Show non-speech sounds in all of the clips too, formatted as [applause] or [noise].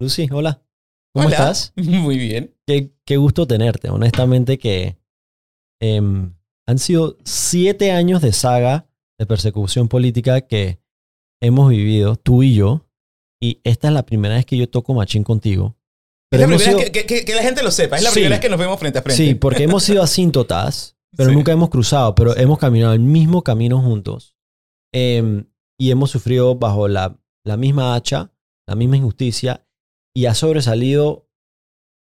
Lucy, hola. ¿Cómo Hola. estás? [laughs] Muy bien. Qué, qué gusto tenerte. Honestamente que em, han sido siete años de saga de persecución política que hemos vivido, tú y yo. Y esta es la primera vez que yo toco machín contigo. es la primera sido- vez que, que- que la gente lo sepa. Es la Sí. primera vez que nos vemos frente a frente. Sí, porque hemos sido asíntotas, pero Sí. nunca hemos cruzado, pero hemos caminado el mismo camino juntos. Em, y hemos sufrido bajo la, la misma hacha, la misma injusticia, y has sobresalido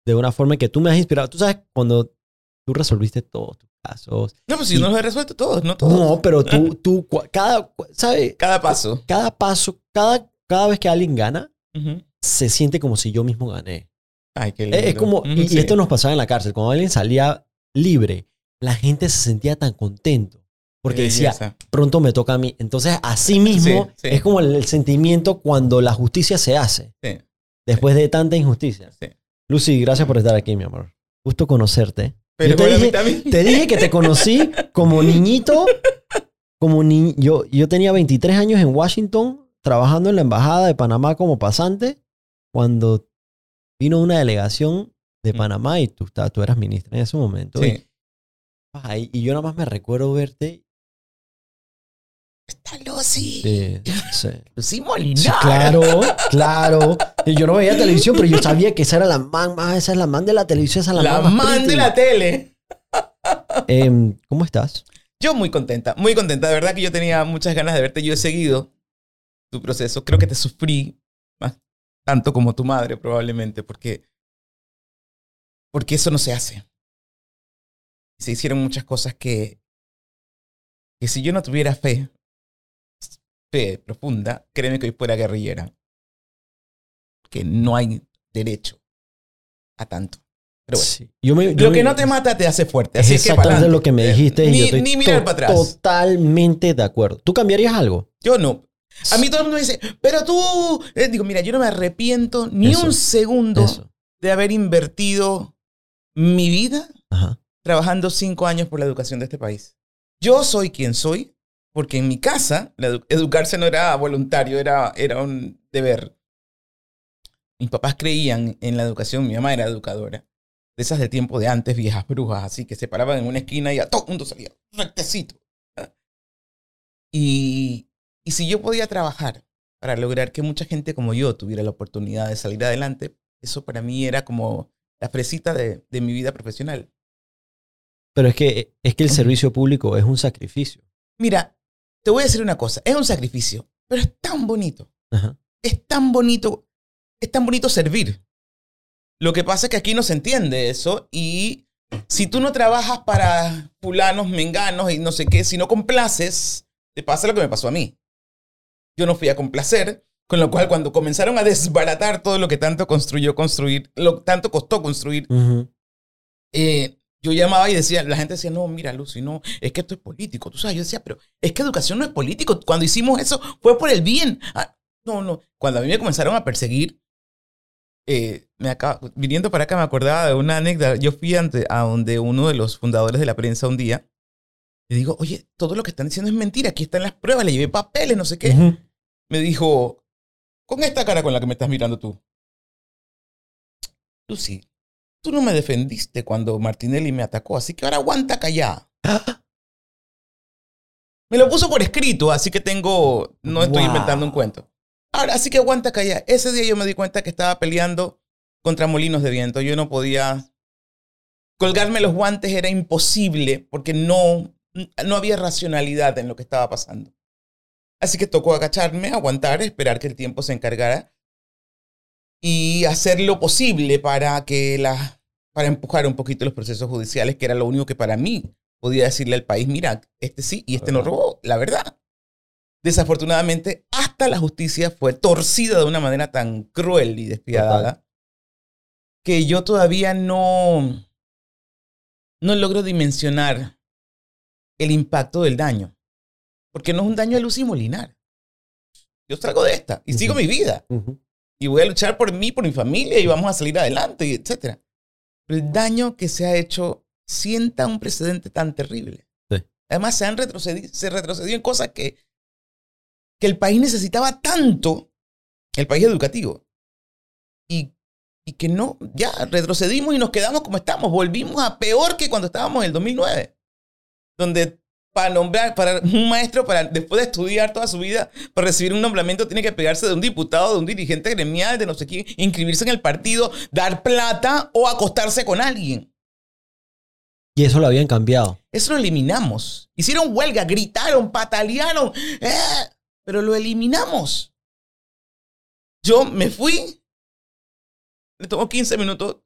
de una forma que tú me has inspirado. Tú sabes, cuando tú resolviste todos tus casos. No, pues si Y- yo no los he resuelto todos, no todos. No, pero tú, [laughs] tú, cada, ¿sabes? Cada paso. Cada paso, cada, cada vez que alguien gana, Ujú. se siente como si yo mismo gané. Ay, qué lindo. Es como, y, y sí. esto nos pasaba en la cárcel, cuando alguien salía libre, la gente se sentía tan contento, porque decía, pronto me toca a mí. Entonces, así mismo, Sí, sí. es como el, el sentimiento cuando la justicia se hace, Sí, después de tanta injusticia. sí. Lucy, gracias por estar aquí, mi amor. Gusto conocerte. Pero Yo te dije- también. Te dije que te conocí como niñito, como ni yo, yo tenía 23 años en Washington, trabajando en la embajada de Panamá como pasante, cuando vino una delegación de Mm. Panamá y tú, tú eras ministra en ese momento. Y, Sí. ay, y yo nada más me recuerdo verte. Está Lucy. eh, sí. Lucy Molinar. Sí, claro, claro. Y yo no veía televisión, pero yo sabía que esa era la man, más, esa es la man de la televisión, esa es la, La man, de la tele. Em, ¿Cómo estás? Yo muy contenta, muy contenta. De verdad que yo tenía muchas ganas de verte. Yo he seguido tu proceso. Creo que te sufrí más tanto como tu madre probablemente, porque, porque eso no se hace. Se hicieron muchas cosas que, que si yo no tuviera fe, fe profunda, créeme que hoy fuera guerrillera. Que no hay derecho a tanto. Pero bueno. Sí. Yo me- yo Lo que me- no te mata te hace fuerte. Así es que exactamente lo que me dijiste y Ni, yo estoy ni mirar to- para atrás. totalmente de acuerdo. ¿Tú cambiarías algo? Yo no. A mí todo el mundo me dice, pero tú. Eh, digo, mira, yo no me arrepiento ni Eso, un segundo Eso. de haber invertido mi vida Ajá. trabajando cinco años por la educación de este país. Yo soy quien soy porque en mi casa edu- educarse no era voluntario, era, era un deber. Mis papás creían en la educación, mi mamá era educadora. De esas de tiempo de antes, viejas brujas, así que se paraban en una esquina y a todo el mundo salía rectecito. Y, y si yo podía trabajar para lograr que mucha gente como yo tuviera la oportunidad de salir adelante, eso para mí era como la fresita de, de mi vida profesional. Pero es que, es que el servicio público es un sacrificio. Mira, te voy a decir una cosa, es un sacrificio, pero es tan bonito, Ajá. es tan bonito, es tan bonito servir. Lo que pasa es que aquí no se entiende eso y si tú no trabajas para fulanos, menganos y no sé qué, si no complaces, te pasa lo que me pasó a mí. Yo no fui a complacer, con lo cual cuando comenzaron a desbaratar todo lo que tanto construyó construir, lo tanto costó construir, eh, yo llamaba y decía, la gente decía, no, mira, Lucy, no, es que esto es político. Tú sabes, yo decía, pero es que educación no es político. Cuando hicimos eso fue por el bien. Ah, no, no. Cuando a mí me comenzaron a perseguir, eh, me acaba- viniendo para acá me acordaba de una anécdota. Yo fui ante, a donde uno de los fundadores de la prensa un día. Le digo, oye, todo lo que están diciendo es mentira. Aquí están las pruebas. Le llevé papeles, no sé qué. Me dijo, con esta cara con la que me estás mirando tú. Lucy, tú no me defendiste cuando Martinelli me atacó, así que ahora aguanta callada. Ah, Me lo puso por escrito, así que tengo, no estoy Wow. inventando un cuento. Ahora, así que aguanta callada. Ese día yo me di cuenta que estaba peleando contra molinos de viento. Yo no podía colgarme los guantes, era imposible porque no, no había racionalidad en lo que estaba pasando. Así que tocó agacharme, aguantar, esperar que el tiempo se encargara y hacer lo posible para que la, para empujar un poquito los procesos judiciales, que era lo único que para mí podía decirle al país, mira, este sí y este no robó, la verdad. Desafortunadamente, hasta la justicia fue torcida de una manera tan cruel y despiadada que yo todavía no, no logro dimensionar el impacto del daño. Porque no es un daño a Lucy Molinar. Yo salgo de esta y sigo mi vida. Y voy a luchar por mí, por mi familia y vamos a salir adelante, etc. Pero el daño que se ha hecho sienta un precedente tan terrible. Sí. Además, se, han retrocedido, se retrocedió en cosas que, que el país necesitaba tanto, el país educativo, y, y que no, ya retrocedimos y nos quedamos como estamos. Volvimos a peor que cuando estábamos en el 2009, donde para nombrar, para un maestro, para después de estudiar toda su vida, para recibir un nombramiento, tiene que pegarse de un diputado, de un dirigente gremial, de no sé quién, inscribirse en el partido, dar plata o acostarse con alguien. Y eso lo habían cambiado. Eso lo eliminamos. Hicieron huelga, gritaron, patalearon, ¡eh! pero lo eliminamos. Yo me fui, le tomó 15 minutos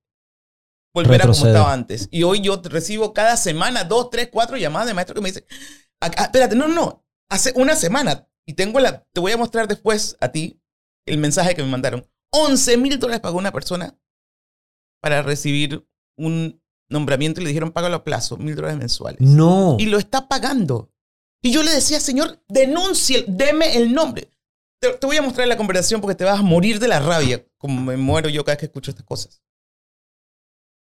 volver a como estaba antes. Y hoy yo recibo cada semana dos, tres, cuatro llamadas de maestros que me dicen, espérate, no, no, hace una semana y tengo la, te voy a mostrar después a ti el mensaje que me mandaron. 11 mil dólares pagó una persona para recibir un nombramiento y le dijeron págalo a plazo, mil dólares mensuales. No. Y lo está pagando. Y yo le decía, señor, denuncie, deme el nombre. Te, te voy a mostrar la conversación porque te vas a morir de la rabia, como me muero yo cada vez que escucho estas cosas.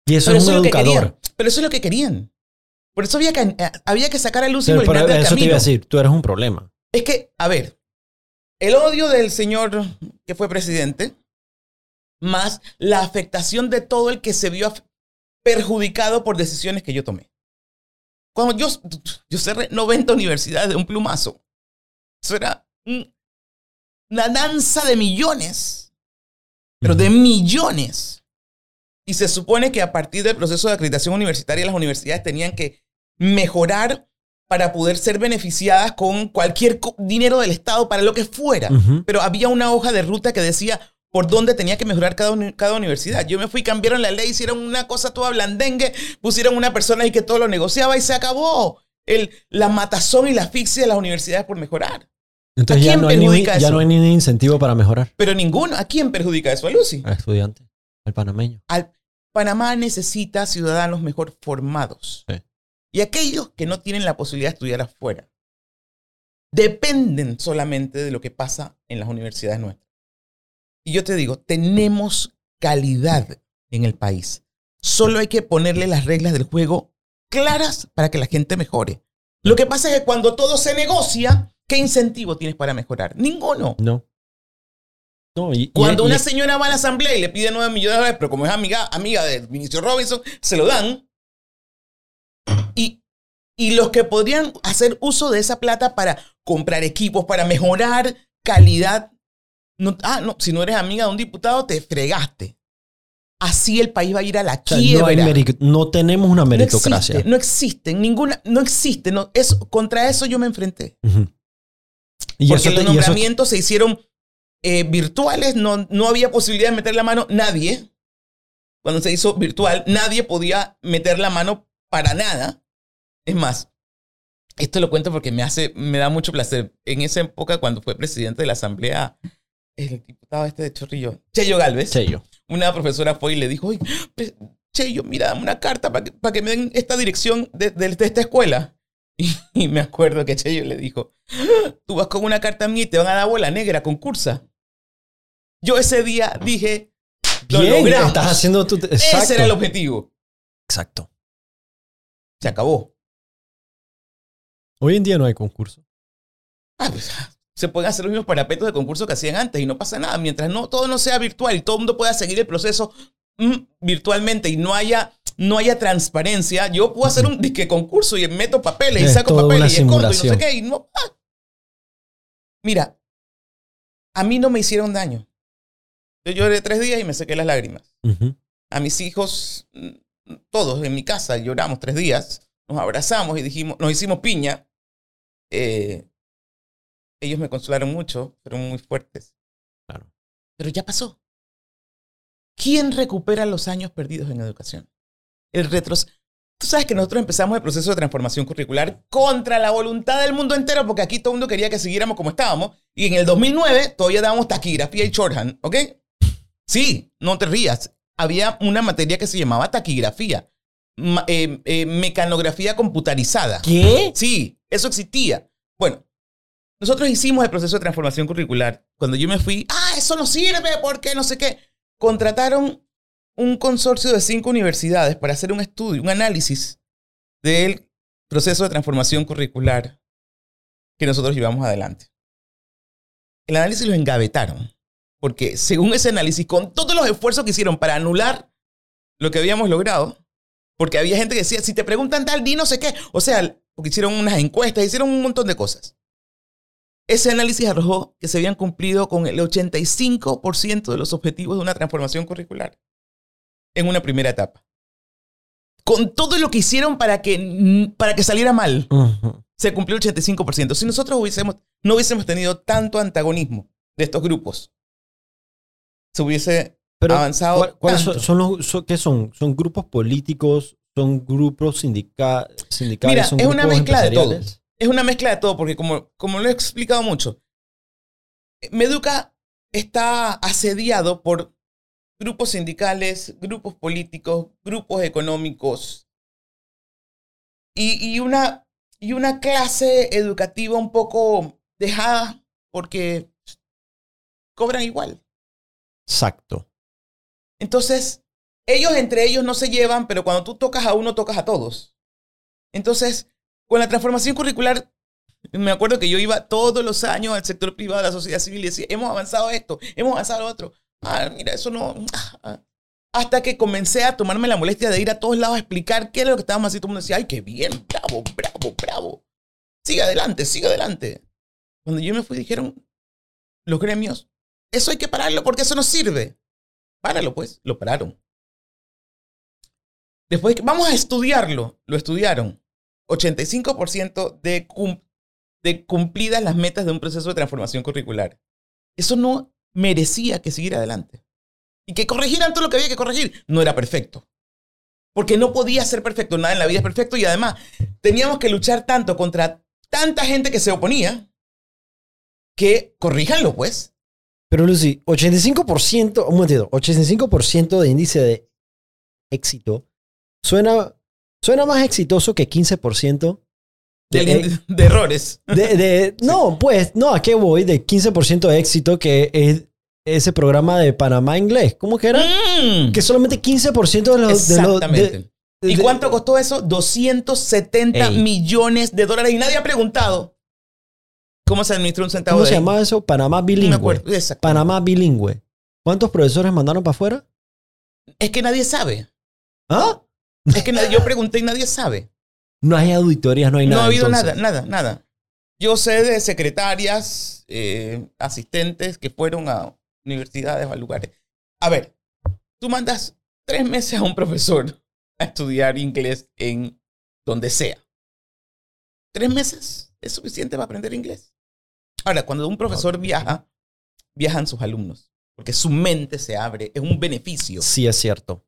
Y eso es un educador. Pero eso es lo que querían. Por eso había que, eh, había que sacar a luz y Pero, pero eso te iba a decir, tú eres un problema. Es que, a ver, el odio del señor que fue presidente, más la afectación de todo el que se vio perjudicado por decisiones que yo tomé. Cuando yo, yo cerré 90 universidades de un plumazo, eso era una danza de millones, pero de millones. Y se supone que a partir del proceso de acreditación universitaria las universidades tenían que mejorar para poder ser beneficiadas con cualquier dinero del Estado para lo que fuera. Pero había una hoja de ruta que decía por dónde tenía que mejorar cada, cada universidad. Yo me fui, cambiaron la ley, hicieron una cosa toda blandengue, pusieron una persona ahí que todo lo negociaba y se acabó. El, la matazón y la asfixia de las universidades por mejorar. Entonces ya, no hay, ni, ya no hay ningún incentivo para mejorar. Pero ninguno. ¿A quién perjudica eso? A Lucy. Al estudiante. Al panameño. Al, Panamá necesita ciudadanos mejor formados. Y aquellos que no tienen la posibilidad de estudiar afuera dependen solamente de lo que pasa en las universidades nuestras. Y yo te digo, tenemos calidad en el país. Solo hay que ponerle las reglas del juego claras para que la gente mejore. Lo que pasa es que cuando todo se negocia, ¿qué incentivo tienes para mejorar? Ninguno. No. Cuando una señora va a la asamblea y le pide 9 millones de dólares, pero como es amiga, amiga del ministro Robinson, se lo dan. Y, y los que podrían hacer uso de esa plata para comprar equipos, para mejorar calidad. No, ah, no, si no eres amiga de un diputado, te fregaste. Así el país va a ir a la quiebra. No, tenemos una meritocracia. No existe, ninguna, no existe. No, contra eso yo me enfrenté. y Porque los nombramientos se hicieron eh, virtuales, no, no había posibilidad de meter la mano nadie. Cuando se hizo virtual, nadie podía meter la mano para nada. Es más, esto lo cuento porque me hace, me da mucho placer. En esa época, cuando fue presidente de la Asamblea, el diputado este de Chorrillo, Cheyo Galvez, Cheyo. una profesora fue y le dijo, oye, Cheyo, mira, dame una carta para que, que me den esta dirección de, de, esta escuela. [laughs] Y, me acuerdo que Cheyo le dijo, tú vas con una carta mía y te van a dar bola negra, concursa. Yo ese día dije, lo Bien, Estás haciendo tu... Ese era el objetivo. Exacto. Se acabó. Hoy en día no hay concurso. Ah, pues, se pueden hacer los mismos parapetos de concurso que hacían antes y no pasa nada. Mientras no, todo no sea virtual y todo el mundo pueda seguir el proceso mm, virtualmente y no haya, no haya transparencia, yo puedo hacer un disque concurso y meto papeles y saco papeles y escondo y no sé qué. Y no, ah. Mira, a mí no me hicieron daño. Yo lloré tres días y me sequé las lágrimas. A mis hijos, mm, todos en mi casa, lloramos tres días. Nos abrazamos y dijimos, nos hicimos piña. Eh, ellos me consolaron mucho, fueron muy fuertes. Claro. Pero ya pasó. ¿Quién recupera los años perdidos en educación? El retros. Tú sabes que nosotros empezamos el proceso de transformación curricular contra la voluntad del mundo entero, porque aquí todo el mundo quería que siguiéramos como estábamos. Y en el 2009 todavía dábamos taquigrafía y shorthand, ¿ok? Sí, no te rías. Había una materia que se llamaba taquigrafía, eh, eh, mecanografía computarizada. ¿Qué? Sí, eso existía. Bueno, nosotros hicimos el proceso de transformación curricular. Cuando yo me fui, ah, eso no sirve porque no sé qué. Contrataron un consorcio de cinco universidades para hacer un estudio, un análisis del proceso de transformación curricular que nosotros llevamos adelante. El análisis lo engavetaron porque según ese análisis, con todos los esfuerzos que hicieron para anular lo que habíamos logrado, porque había gente que decía, si te preguntan tal, di no sé qué. O sea, porque hicieron unas encuestas, hicieron un montón de cosas. Ese análisis arrojó que se habían cumplido con el 85% de los objetivos de una transformación curricular en una primera etapa. Con todo lo que hicieron para que, para que saliera mal, se cumplió el 85%. Si nosotros hubiésemos, no hubiésemos tenido tanto antagonismo de estos grupos, se hubiese avanzado. ¿Cuáles son, los, qué son? ¿Son grupos políticos? ¿Son grupos sindica, sindicales? Mira, es una mezcla de todo. Es una mezcla de todo, porque como, como lo he explicado mucho, Meduca está asediado por grupos sindicales, grupos políticos, grupos económicos y, y, una, y una clase educativa un poco dejada porque cobran igual. Exacto. Entonces, ellos entre ellos no se llevan, pero cuando tú tocas a uno, tocas a todos. Entonces, con la transformación curricular, me acuerdo que yo iba todos los años al sector privado, a la sociedad civil, y decía, hemos avanzado esto, hemos avanzado lo otro. Ah, mira, eso no... Ah, ah. Hasta que comencé a tomarme la molestia de ir a todos lados a explicar qué era lo que estábamos haciendo. Todo el mundo decía, ay, qué bien, bravo, bravo, bravo. Sigue adelante, sigue adelante. Cuando yo me fui, dijeron los gremios, eso hay que pararlo porque eso no sirve. Páralo, pues. Lo pararon. Después, vamos a estudiarlo. Lo estudiaron. 85% de, de cumplidas las metas de un proceso de transformación curricular. Eso no merecía que siguiera adelante. Y que corrigieran todo lo que había que corregir. No era perfecto. Porque no podía ser perfecto. Nada en la vida es perfecto. Y además, teníamos que luchar tanto contra tanta gente que se oponía que corríjanlo, pues. Pero Lucy, 85%, un momentito, 85% de índice de éxito suena, suena más exitoso que 15% de, de, errores. De, [laughs] no, pues, no, ¿a qué voy? De 15% de éxito que es ese programa de Panamá Inglés. ¿Cómo que era? Mm. Que solamente 15% de los... Exactamente. ¿Y cuánto costó eso? 270 millones de dólares. Y nadie ha preguntado cómo se administra un centavo. ¿Cómo se llamaba eso? Panamá bilingüe. No me acuerdo. Panamá bilingüe. ¿Cuántos profesores mandaron para afuera? Es que nadie sabe. ¿Ah? Es que yo pregunté y nadie sabe. No hay auditorías, no hay nada. No ha habido nada, nada, nada. Yo sé de secretarias, eh, asistentes que fueron a universidades o a lugares. A ver, tú mandas tres meses a un profesor a estudiar inglés en donde sea. Tres meses es suficiente para aprender inglés. Ahora, cuando un profesor viaja, viajan sus alumnos, porque su mente se abre, es un beneficio. Sí, es cierto.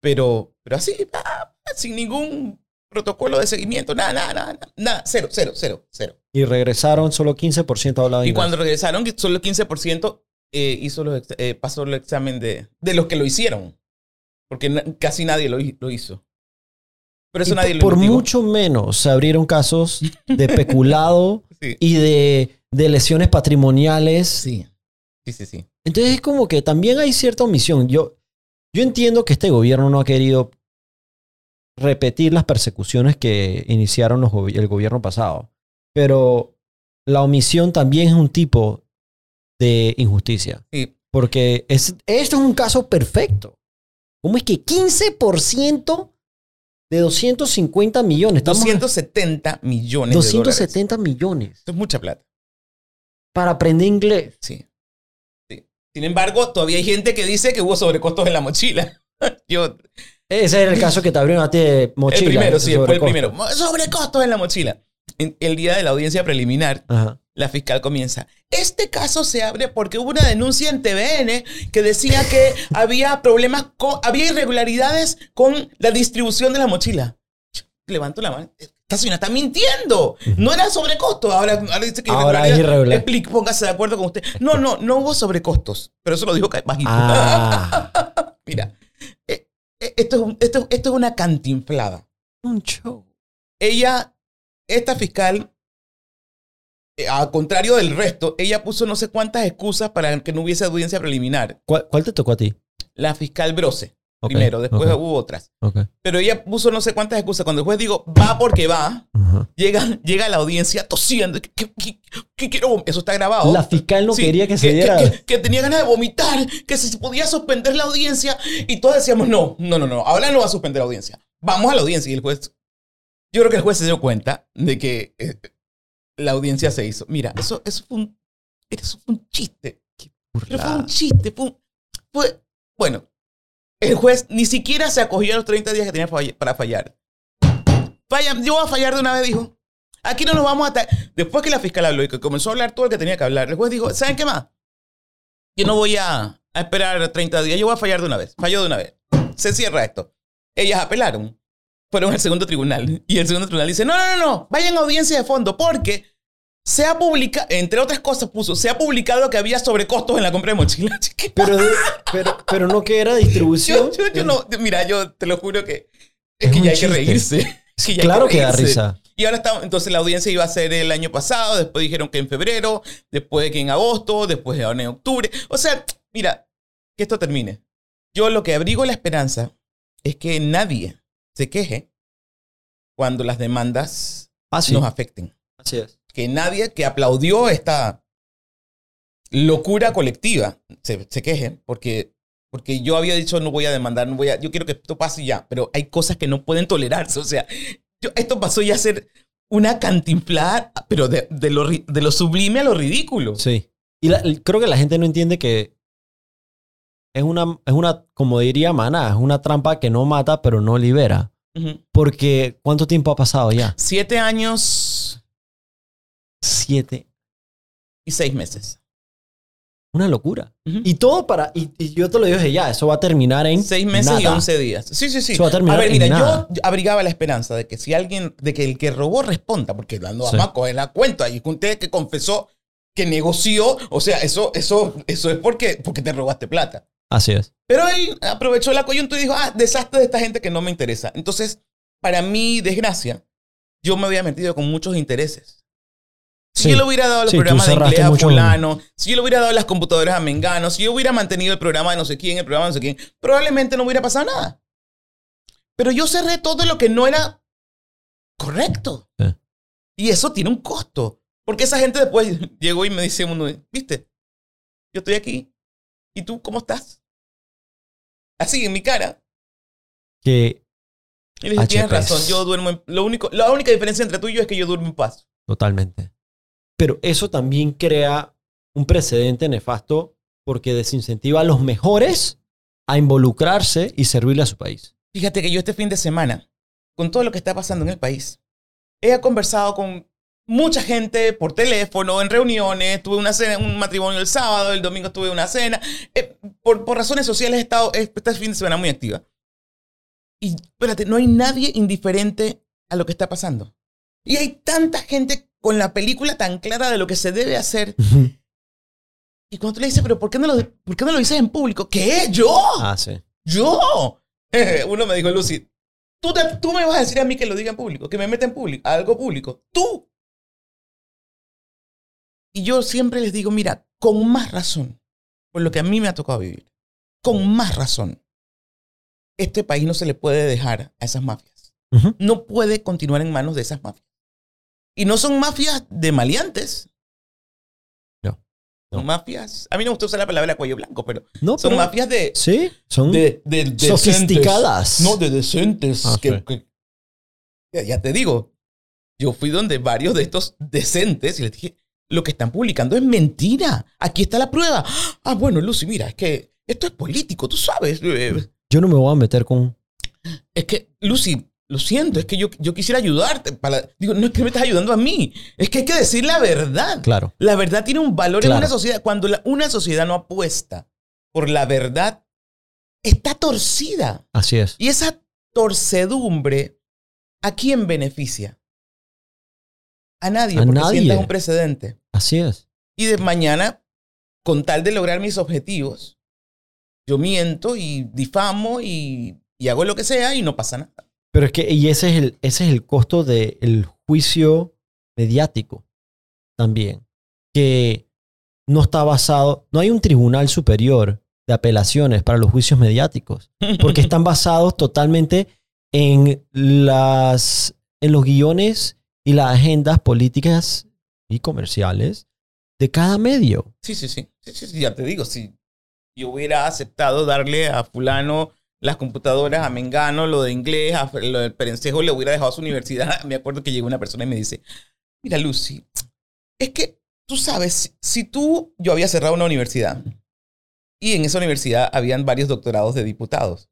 Pero, pero así, ah, sin ningún protocolo de seguimiento, nada, nada, nada, nada, cero, cero, cero, cero. Y regresaron, solo 15% hablaba inglés. Y cuando regresaron, solo 15% eh, hizo los, eh, pasó el examen de, de los que lo hicieron. Porque casi nadie lo, lo hizo. Pero eso nadie por, lo Por mucho menos se abrieron casos de [laughs] peculado y de, de, lesiones patrimoniales. Sí. Sí, sí, sí. Entonces es como que también hay cierta omisión. Yo, yo entiendo que este gobierno no ha querido repetir las persecuciones que iniciaron los, el gobierno pasado, pero la omisión también es un tipo de injusticia. Sí. Porque es, esto es un caso perfecto. ¿Cómo es que 15% de 250 millones? 270 millones. 270 millones. Esto es mucha plata. Para aprender inglés. Sí. sí. Sin embargo, todavía hay gente que dice que hubo sobrecostos en la mochila. [laughs] Yo. Ese era el caso que te abrieron a ti de mochila. El primero, sí, fue el primero. Sobrecostos en la mochila. el día de la audiencia preliminar, Ajá la fiscal comienza. Este caso se abre porque hubo una denuncia en TVN que decía que [laughs] había problemas, con, había irregularidades con la distribución de la mochila. Levanto la mano. Esta señora está mintiendo. No era sobrecosto. Ahora, ahora dice que ahora es irregular. Explique, póngase de acuerdo con usted. No, no, no hubo sobrecostos. Pero eso lo dijo bajito. Ah. [laughs] Mira, eh, eh, esto es, esto, esto es una cantinflada. Un show. Ella, esta fiscal, eh, a contrario del resto, ella puso no sé cuántas excusas para que no hubiese audiencia preliminar. ¿Cuál, te tocó a ti? La fiscal Brose. Primero, después hubo otras. Pero ella puso no sé cuántas excusas. Cuando el juez dijo, va porque va, Ajá. Llega, llega la audiencia tosiendo. ¿Qué, qué- qué- quiero Eso está grabado. La fiscal no Sí, quería que se que, diera. que- que tenía ganas de vomitar, que se podía suspender la audiencia. Y todos decíamos, no, no, no, no, ahora no va a suspender la audiencia. Vamos a la audiencia. Y el juez, yo creo que el juez se dio cuenta de que eh, la audiencia se hizo. Mira, eso, eso, fue, un, eso fue un chiste. Pero fue un chiste. Fue, un- fue- bueno, el juez ni siquiera se acogió a los 30 días que tenía para fallar. Falla, yo voy a fallar de una vez, dijo. Aquí no nos vamos a... ta-". Después que la fiscal habló y que comenzó a hablar todo el que tenía que hablar, el juez dijo, ¿saben qué más? Yo no voy a, a esperar 30 días, yo voy a fallar de una vez. Falló de una vez. Se cierra esto. Ellas apelaron. Fueron al segundo tribunal. Y el segundo tribunal dice, no, no, no, no, vayan a audiencia de fondo porque se ha publicado, entre otras cosas puso, se ha publicado que había sobrecostos en la compra de mochilas. [laughs] ¿Qué Pero, de- pero, pero no que era distribución. yo, yo, yo no, mira, yo te lo juro que es, Es que ya hay que reírse. Claro que da risa. Y ahora está, entonces la audiencia iba a ser el año pasado, después dijeron que en febrero, después que en agosto, después ahora en octubre. O sea, mira, que esto termine. Yo lo que abrigo la esperanza es que nadie se queje cuando las demandas Así, nos afecten. así es. Que nadie que aplaudió esta locura colectiva se, se queje, porque, porque yo había dicho no voy a demandar, no voy a, yo quiero que esto pase ya, pero hay cosas que no pueden tolerarse. O sea, yo- esto pasó ya a ser una cantinflada, pero de, de lo, de lo sublime a lo ridículo. Sí. Y la- creo que la gente no entiende que es una, es una, como diría Maná, es una trampa que no mata, pero no libera. Porque, ¿cuánto tiempo ha pasado ya? Siete años Siete. y seis meses. Una locura. Y todo para. Y, y yo te lo dije ya, eso va a terminar en. Seis meses y once días. Sí, sí, sí. Eso va a terminar ver, en mira, nada. yo abrigaba la esperanza de que si alguien, de que el que robó responda, porque no Sí. vamos a coger la cuenta. Y usted que confesó que negoció, o sea, eso, eso, eso es porque, porque te robaste plata. Así es. Pero él aprovechó la coyuntura y dijo, ah, desastre de esta gente que no me interesa. Entonces, para mi desgracia, yo me había metido con muchos intereses. Si Sí. yo le hubiera dado los Sí, programas de inglés a fulano, si yo le hubiera dado las computadoras a Mengano, si yo hubiera mantenido el programa de no sé quién, el programa de no sé quién, probablemente no hubiera pasado nada. Pero yo cerré todo lo que no era correcto. Y eso tiene un costo. Porque esa gente después [laughs] llegó y me dice uno, viste, yo estoy aquí. ¿Y tú cómo estás? Así, en mi cara. Que Y le dije, tienes razón, yo duermo en... Lo único, la única diferencia entre tú y yo es que yo duermo en paz. totalmente. Pero eso también crea un precedente nefasto porque desincentiva a los mejores a involucrarse y servirle a su país. Fíjate que yo este fin de semana, con todo lo que está pasando en el país, he conversado con mucha gente por teléfono, en reuniones, tuve una cena, un matrimonio el sábado, el domingo tuve una cena. Eh, por, por razones sociales he estado este fin de semana muy activa. Y espérate, no hay nadie indiferente a lo que está pasando. Y hay tanta gente con la película tan clara de lo que se debe hacer. Y cuando tú le dices, pero ¿por qué no lo, por qué no lo dices en público? ¿Qué? ¿Yo? ah, sí. ¡Yo! [laughs] Uno me dijo, Lucy, ¿tú, te- tú me vas a decir a mí que lo diga en público, que me meta en público, algo público. ¡Tú! Y yo siempre les digo, mira, con más razón, por lo que a mí me ha tocado vivir, con más razón, este país no se le puede dejar a esas mafias. No puede continuar en manos de esas mafias. Y no son mafias de maleantes. No, no. Son mafias. A mí no me gusta usar la palabra cuello blanco, pero No, son pero- mafias de, Sí, son de, de- decentes. sofisticadas. No, de decentes. Ah, que- sí. que- ya, ya te digo, yo fui donde varios de estos decentes y les dije, lo que están publicando es mentira. Aquí está la prueba. [gasps] Ah, bueno, Lucy, mira, es que esto es político, tú sabes. Yo no me voy a meter con. Es que, Lucy, lo siento, es que yo, yo quisiera ayudarte. Para, digo, no es que me estás ayudando a mí, es que hay que decir la verdad. Claro. La verdad tiene un valor en una sociedad. Cuando la- una sociedad no apuesta por la verdad, está torcida. Así es. Y esa torcedumbre, ¿a quién beneficia? A nadie, A porque nadie. sientas un precedente. Así es. Y de mañana, con tal de lograr mis objetivos, yo miento y difamo y, y hago lo que sea y no pasa nada. Pero es que, y ese es el, ese es el costo del juicio mediático también. Que no está basado, no hay un tribunal superior de apelaciones para los juicios mediáticos, porque [laughs] están basados totalmente en, las, en los guiones y las agendas políticas y comerciales de cada medio. Sí, sí, sí. sí, sí, sí, ya te digo, si yo hubiera aceptado darle a fulano las computadoras, a Mengano, lo de inglés, a lo del Perencejo, le hubiera dejado a su universidad. [laughs] Me acuerdo que llegó una persona y me dice, mira Lucy, es que tú sabes, si tú, yo había cerrado una universidad y en esa universidad habían varios doctorados de diputados.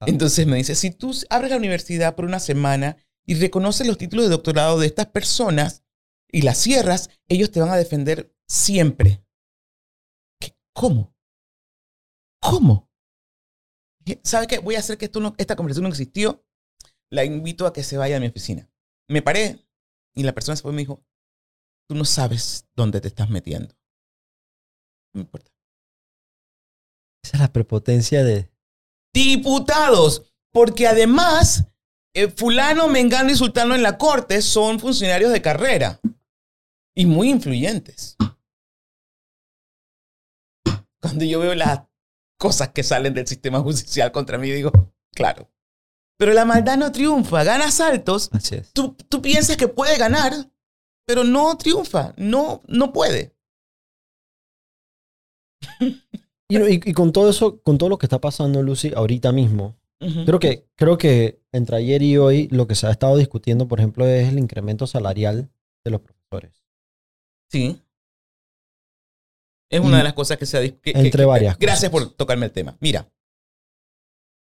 Ah. Entonces me dice, si tú abres la universidad por una semana y reconoces los títulos de doctorado de estas personas y las cierras, ellos te van a defender siempre. ¿Qué? ¿Cómo? ¿Cómo? ¿Sabe qué? Voy a hacer que esto no- esta conversación no existió. La invito a que se vaya a mi oficina. Me paré y la persona se fue y me dijo, tú no sabes dónde te estás metiendo. No me importa. Esa es la prepotencia de... Diputados, porque además, eh, fulano, mengano y sultano en la corte son funcionarios de carrera y muy influyentes. Cuando yo veo las cosas que salen del sistema judicial contra mí, digo, claro. Pero la maldad no triunfa, gana saltos. Así es. Tú, tú piensas que puede ganar, pero no triunfa, no, no puede. Y, y- y con todo eso, con todo lo que está pasando, Lucy, ahorita mismo, creo que, creo que entre ayer y hoy lo que se ha estado discutiendo, por ejemplo, es el incremento salarial de los profesores. Sí. Es una de las cosas que se ha dis- que- que- entre que- varias Gracias por tocarme el tema. Mira,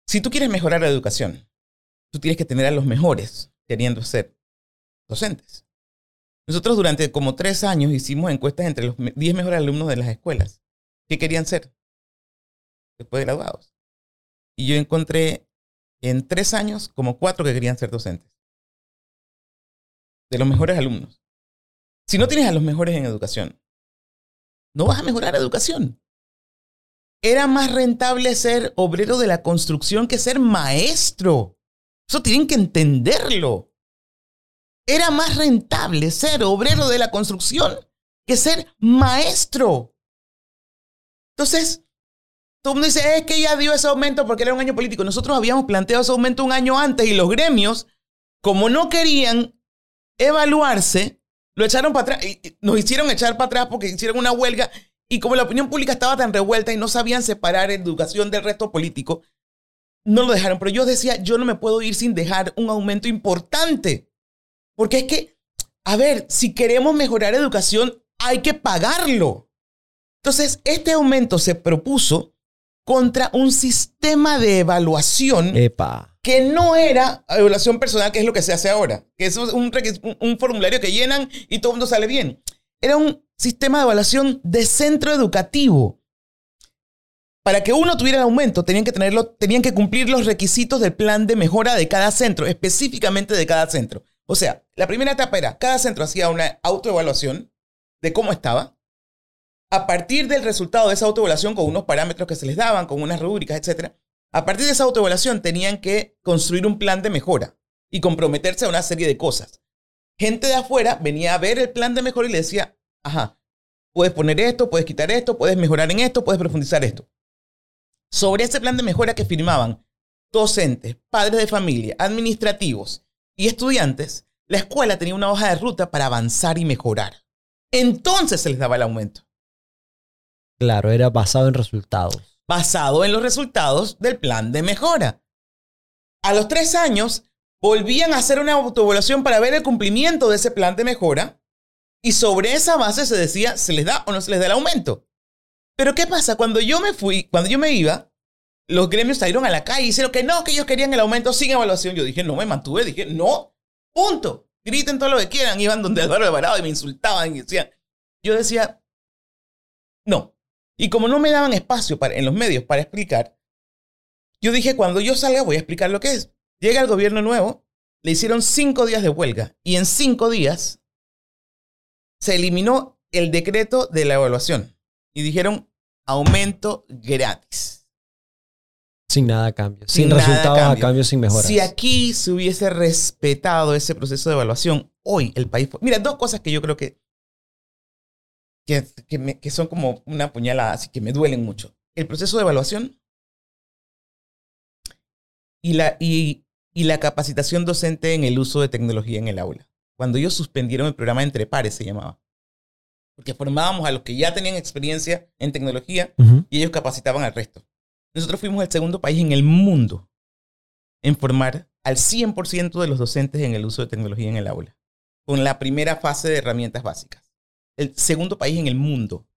si tú quieres mejorar la educación, tú tienes que tener a los mejores queriendo ser docentes. Nosotros durante como tres años hicimos encuestas entre los me- 10 mejores alumnos de las escuelas. ¿Qué querían ser? Después de graduados. Y yo encontré en tres años como cuatro que querían ser docentes. De los mejores alumnos. Si no tienes a los mejores en educación, no vas a mejorar la educación. Era más rentable ser obrero de la construcción que ser maestro. Eso tienen que entenderlo. Era más rentable ser obrero de la construcción que ser maestro. Entonces, todo el mundo dice, es que ya dio ese aumento porque era un año político. Nosotros habíamos planteado ese aumento un año antes y los gremios, como no querían evaluarse, lo echaron para atrás, y- nos hicieron echar para atrás porque hicieron una huelga y como la opinión pública estaba tan revuelta y no sabían separar educación del resto político, no lo dejaron. Pero yo decía, yo no me puedo ir sin dejar un aumento importante. Porque es que, a ver, si queremos mejorar educación, hay que pagarlo. Entonces, este aumento se propuso contra un sistema de evaluación Epa. que no era evaluación personal, que es lo que se hace ahora, que es un formulario que llenan y todo el mundo sale bien. Era un sistema de evaluación de centro educativo. Para que uno tuviera el aumento, tenían que, tenerlo, tenían que cumplir los requisitos del plan de mejora de cada centro, específicamente de cada centro. O sea, la primera etapa era, cada centro hacía una autoevaluación de cómo estaba. A partir del resultado de esa autoevaluación, con unos parámetros que se les daban, con unas rúbricas, etcétera, a partir de esa autoevaluación tenían que construir un plan de mejora y comprometerse a una serie de cosas. Gente de afuera venía a ver el plan de mejora y le decía, ajá, puedes poner esto, puedes quitar esto, puedes mejorar en esto, puedes profundizar esto. Sobre ese plan de mejora que firmaban docentes, padres de familia, administrativos y estudiantes, la escuela tenía una hoja de ruta para avanzar y mejorar. Entonces se les daba el aumento. Claro, era basado en resultados. basado en los resultados del plan de mejora. A los tres años, volvían a hacer una autoevaluación para ver el cumplimiento de ese plan de mejora y sobre esa base se decía, ¿se les da o no se les da el aumento? Pero ¿qué pasa? Cuando yo me fui, cuando yo me iba, los gremios salieron a la calle y dijeron que no, que ellos querían el aumento sin evaluación. Yo dije, no me mantuve, dije, no, punto. Griten todo lo que quieran. Iban donde Álvaro Alvarado y me insultaban y decían, yo decía, no, y como no me daban espacio para, en los medios para explicar, yo dije, cuando yo salga voy a explicar lo que es. Llega el gobierno nuevo, le hicieron cinco días de huelga y en cinco días se eliminó el decreto de la evaluación y dijeron aumento gratis. Sin nada a cambio. Sin, a resultados a cambio. cambio, sin mejoras. Si aquí se hubiese respetado ese proceso de evaluación, hoy el país... Mira, dos cosas que yo creo que, que, que, me- que son como una puñalada, así que me duelen mucho. El proceso de evaluación y la, y, y la capacitación docente en el uso de tecnología en el aula. cuando ellos suspendieron el programa Entre Pares, se llamaba. Porque formábamos a los que ya tenían experiencia en tecnología Ujú. y ellos capacitaban al resto. Nosotros fuimos el segundo país en el mundo en formar al 100% de los docentes en el uso de tecnología en el aula, con la primera fase de herramientas básicas. El segundo país en el mundo.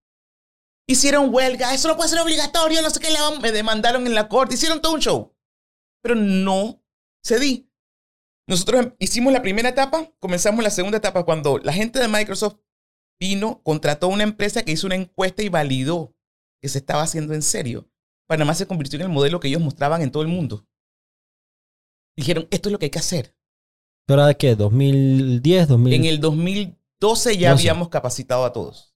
Hicieron huelga, eso no puede ser obligatorio, no sé qué, me demandaron en la corte, hicieron todo un show. Pero no cedí. Nosotros hicimos la primera etapa, comenzamos la segunda etapa cuando la gente de Microsoft vino, contrató una empresa que hizo una encuesta y validó que se estaba haciendo en serio. Panamá se convirtió en el modelo que ellos mostraban en todo el mundo. Dijeron, esto es lo que hay que hacer. ¿Esto era de qué? ¿2010? 2000? En el 2012 ya 12. habíamos capacitado a todos.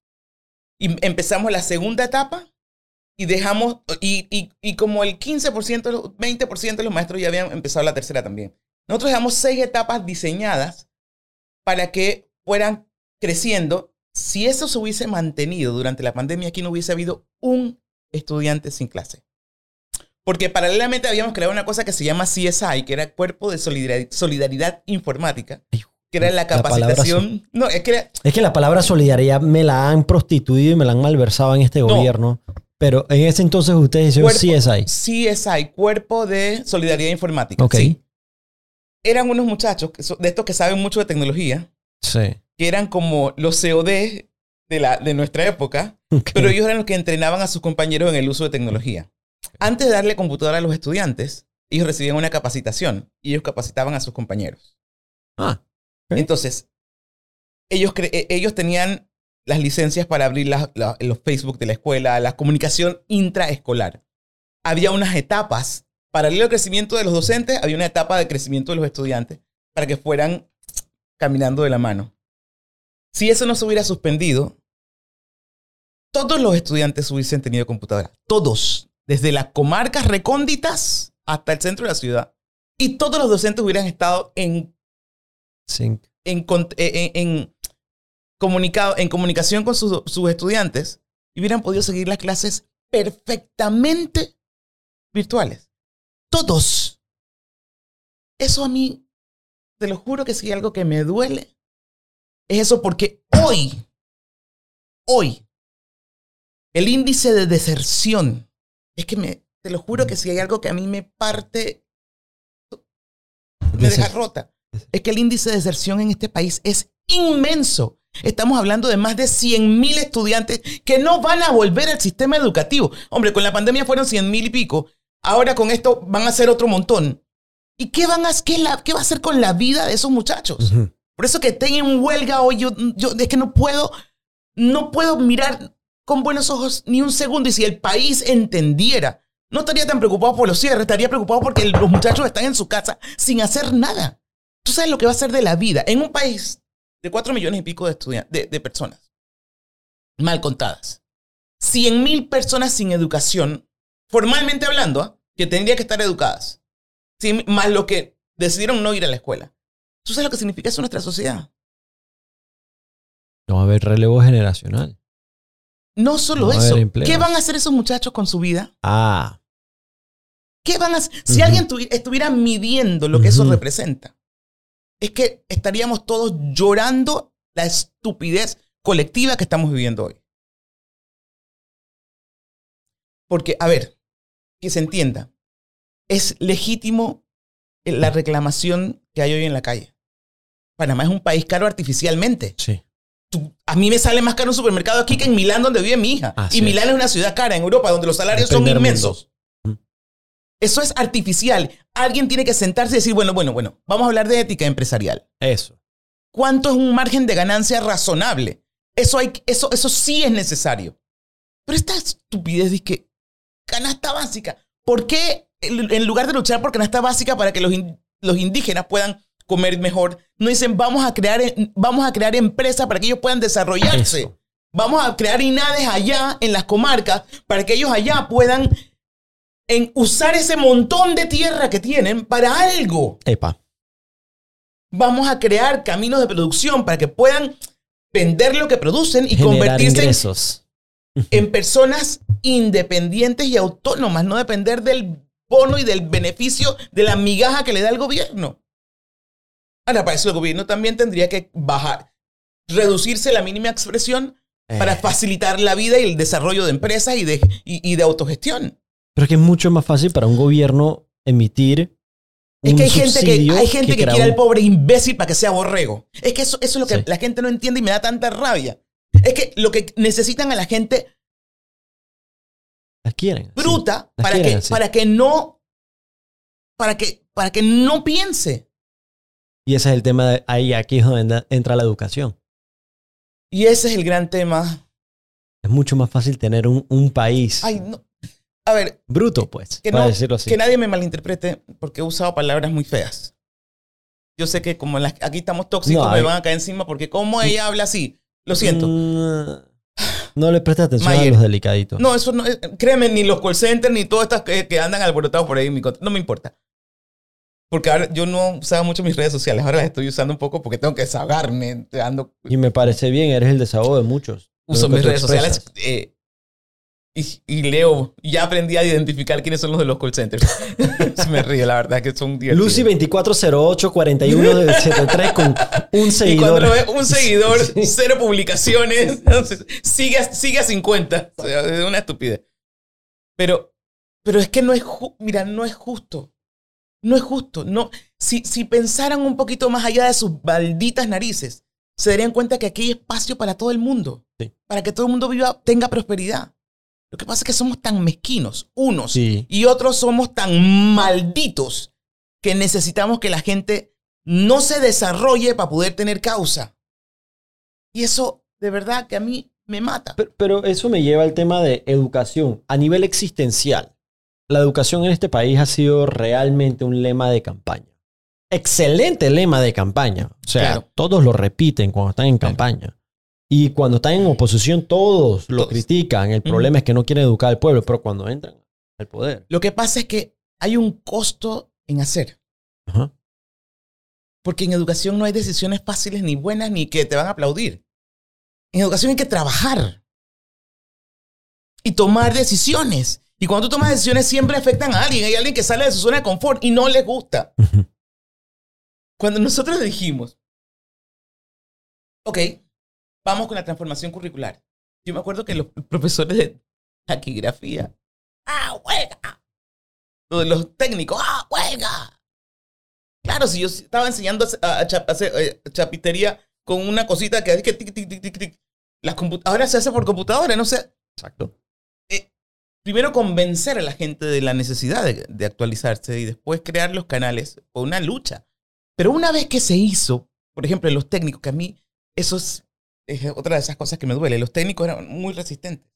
Y empezamos la segunda etapa y dejamos, y, y, y como el 15%, los 20% de los maestros ya habían empezado la tercera también. Nosotros dejamos seis etapas diseñadas para que fueran creciendo. Si eso se hubiese mantenido durante la pandemia, aquí no hubiese habido un estudiante sin clase. Porque paralelamente habíamos creado una cosa que se llama CSI, que era Cuerpo de Solidaridad, Solidaridad Informática, que era la La palabra capacitación. no, es que era, Es que la palabra solidaridad me la han prostituido y me la han malversado en este No. gobierno. Pero en ese entonces ustedes hicieron CSI. CSI, Cuerpo de Solidaridad Informática. Ok. Sí. Eran unos muchachos de estos que saben mucho de tecnología, Sí. que eran como los COD de, la, de nuestra época, pero ellos eran los que entrenaban a sus compañeros en el uso de tecnología. Antes de darle computadora a los estudiantes, ellos recibían una capacitación y ellos capacitaban a sus compañeros. Ah. Entonces, ellos, eh, ellos tenían las licencias para abrir la- los Facebook de la escuela, la comunicación intraescolar. Había unas etapas. Paralelo al crecimiento de los docentes, había una etapa de crecimiento de los estudiantes para que fueran caminando de la mano. Si eso no se hubiera suspendido, todos los estudiantes hubiesen tenido computadora. Todos. Desde las comarcas recónditas hasta el centro de la ciudad. Y todos los docentes hubieran estado en. En, con- en, en comunicado, en comunicación con sus, sus estudiantes y hubieran podido seguir las clases perfectamente virtuales. Todos. Eso a mí, te lo juro que si hay algo que me duele, es eso porque hoy, hoy, el índice de deserción, es que me, te lo juro que si hay algo que a mí me parte, me deja rota es que el índice de deserción en este país es inmenso. Estamos hablando de más de 100 mil estudiantes que no van a volver al sistema educativo. Hombre, con la pandemia fueron 100 mil y pico. Ahora con esto van a ser otro montón. ¿Y qué, van a, qué, la- qué va a hacer con la vida de esos muchachos? Por eso que tengan huelga hoy, yo, yo es que no puedo, no puedo mirar con buenos ojos ni un segundo. Y si el país entendiera, no estaría tan preocupado por los cierres, estaría preocupado porque los muchachos están en su casa sin hacer nada. Tú sabes lo que va a ser de la vida en un país de 4 millones y pico de, de, de personas, mal contadas. 100 mil personas sin educación, formalmente hablando, ¿ah? que tendrían que estar educadas, Cien- más los que decidieron no ir a la escuela. ¿Tú sabes lo que significa eso en nuestra sociedad? No va a haber relevo generacional. No solo No eso. ¿Qué van a hacer esos muchachos con su vida? Ah, ¿Qué van a hacer? Si alguien tuvi- estuviera midiendo lo que eso representa, es que estaríamos todos llorando la estupidez colectiva que estamos viviendo hoy. Porque, a ver, que se entienda, es legítimo la reclamación que hay hoy en la calle. Panamá es un país caro artificialmente. sí. Tú- a mí me sale más caro un supermercado aquí que en Milán, donde vive mi hija. Así y es. Milán es una ciudad cara en Europa, donde los salarios son inmensos. Eso es artificial. Alguien tiene que sentarse y decir, bueno, bueno, bueno, vamos a hablar de ética empresarial. Eso. ¿Cuánto es un margen de ganancia razonable? Eso, hay, eso, eso sí es necesario. Pero esta estupidez de que canasta básica. ¿Por qué en en lugar de luchar por canasta básica para que los, in- los indígenas puedan comer mejor, no dicen vamos a crear, vamos a crear empresas para que ellos puedan desarrollarse? Eso. Vamos a crear INADES allá en las comarcas para que ellos allá puedan en usar ese montón de tierra que tienen para algo. Epa. Vamos a crear caminos de producción para que puedan vender lo que producen y Generar convertirse en, ingresos. [laughs] en personas independientes y autónomas, no depender del bono y del beneficio de la migaja que le da el gobierno. Ahora, para eso el gobierno también tendría que bajar, reducirse la mínima expresión para Eh, facilitar la vida y el desarrollo de empresas y de, y, y de autogestión. Pero es que es mucho más fácil para un gobierno emitir. Es que hay gente que, hay gente que, quiere al pobre imbécil para que sea borrego. Es que eso, eso es lo que Sí. la gente no entiende y me da tanta rabia. Es que lo que necesitan a la gente Las quieren. bruta para, quieren que, para que no para que, para que no piense. Y ese es el tema. De, ahí, aquí es donde entra- entra la educación. Y ese es el gran tema. Es mucho más fácil tener un, un país Ay, no. A ver, bruto, pues. que para no- decirlo así. que nadie me malinterprete porque he usado palabras muy feas. Yo sé que como las- aquí estamos tóxicos, No, me hay- van a caer encima porque como ella habla así. Lo siento. Mm, No le prestes atención Mayer. a los delicaditos. No, eso no. eh, Créeme, ni los call centers, ni todas estas que, que andan alborotados por ahí. en mi contra. No me importa. Porque ahora yo no usaba mucho mis redes sociales. Ahora las estoy usando un poco porque tengo que desahogarme. Ando, Y me parece bien, eres el desahogo de muchos. uso mis redes sociales eh, y, y leo. Y ya aprendí a identificar quiénes son los de los call centers. [laughs] me río, la verdad, que son divertidos. Lucy 24084173 [laughs] con un Y seguidor. cuando lo ve un seguidor, cero publicaciones, entonces, sigue, a- sigue a 50. O sea, es una estupidez. Pero, pero es que no es, mira, no es justo. No es justo. No, si, si pensaran un poquito más allá de sus malditas narices, se darían cuenta que aquí hay espacio para todo el mundo. Sí. Para que todo el mundo viva, tenga prosperidad. Lo que pasa es que somos tan mezquinos, unos, Sí. y otros somos tan malditos que necesitamos que la gente no se desarrolle para poder tener causa. Y eso, de verdad, que a mí me mata. Pero, pero eso me lleva al tema de educación a nivel existencial. La educación en este país ha sido realmente un lema de campaña. Excelente lema de campaña. O sea, Claro. todos lo repiten cuando están en Claro. Y cuando están en oposición, todos lo Todos. critican. El problema es que no quieren educar al pueblo, pero cuando entran al poder. Lo que pasa es que hay un costo en hacer. Ajá. Porque en educación no hay decisiones fáciles ni buenas ni que te van a aplaudir. En educación hay que trabajar y tomar decisiones. Y cuando tú tomas decisiones siempre afectan a alguien. Hay alguien que sale de su zona de confort y no le gusta. Cuando nosotros dijimos, ok, vamos con la transformación curricular. Yo me acuerdo que los [laughs] profesores de taquigrafía, ¡ah, huelga! Lo de los técnicos, ¡ah, huelga! Claro, si yo estaba enseñando a, a cha- a eh, chapitería con una cosita que hace que tic, tic, tic, tic, tic. Las ahora se hace por computadora, no sé. Exacto. Primero convencer a la gente de la necesidad de, de actualizarse y después crear los canales. Fue una lucha. Pero una vez que se hizo, por ejemplo, los técnicos, que a mí eso es, es otra de esas cosas que me duele, los técnicos eran muy resistentes.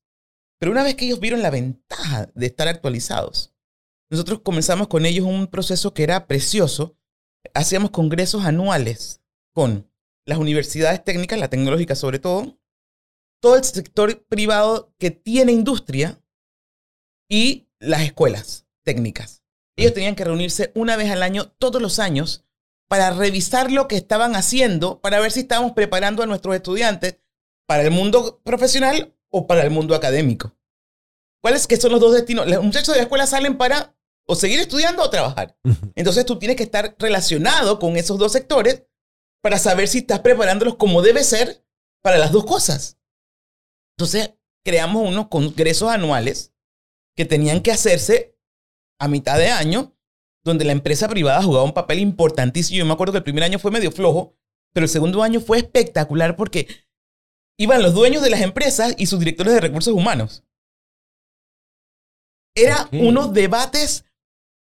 Pero una vez que ellos vieron la ventaja de estar actualizados, nosotros comenzamos con ellos un proceso que era precioso. Hacíamos congresos anuales con las universidades técnicas, la tecnológica sobre todo, todo el sector privado que tiene industria y las escuelas técnicas. Ellos tenían que reunirse una vez al año, todos los años, para revisar lo que estaban haciendo, para ver si estábamos preparando a nuestros estudiantes para el mundo profesional o para el mundo académico. ¿Cuáles que son los dos destinos? Los muchachos de la escuela salen para o seguir estudiando o trabajar. Entonces tú tienes que estar relacionado con esos dos sectores para saber si estás preparándolos como debe ser para las dos cosas. Entonces creamos unos congresos anuales que tenían que hacerse a mitad de año, donde la empresa privada jugaba un papel importantísimo. Yo me acuerdo que el primer año fue medio flojo, pero el segundo año fue espectacular porque iban los dueños de las empresas y sus directores de recursos humanos. Era unos debates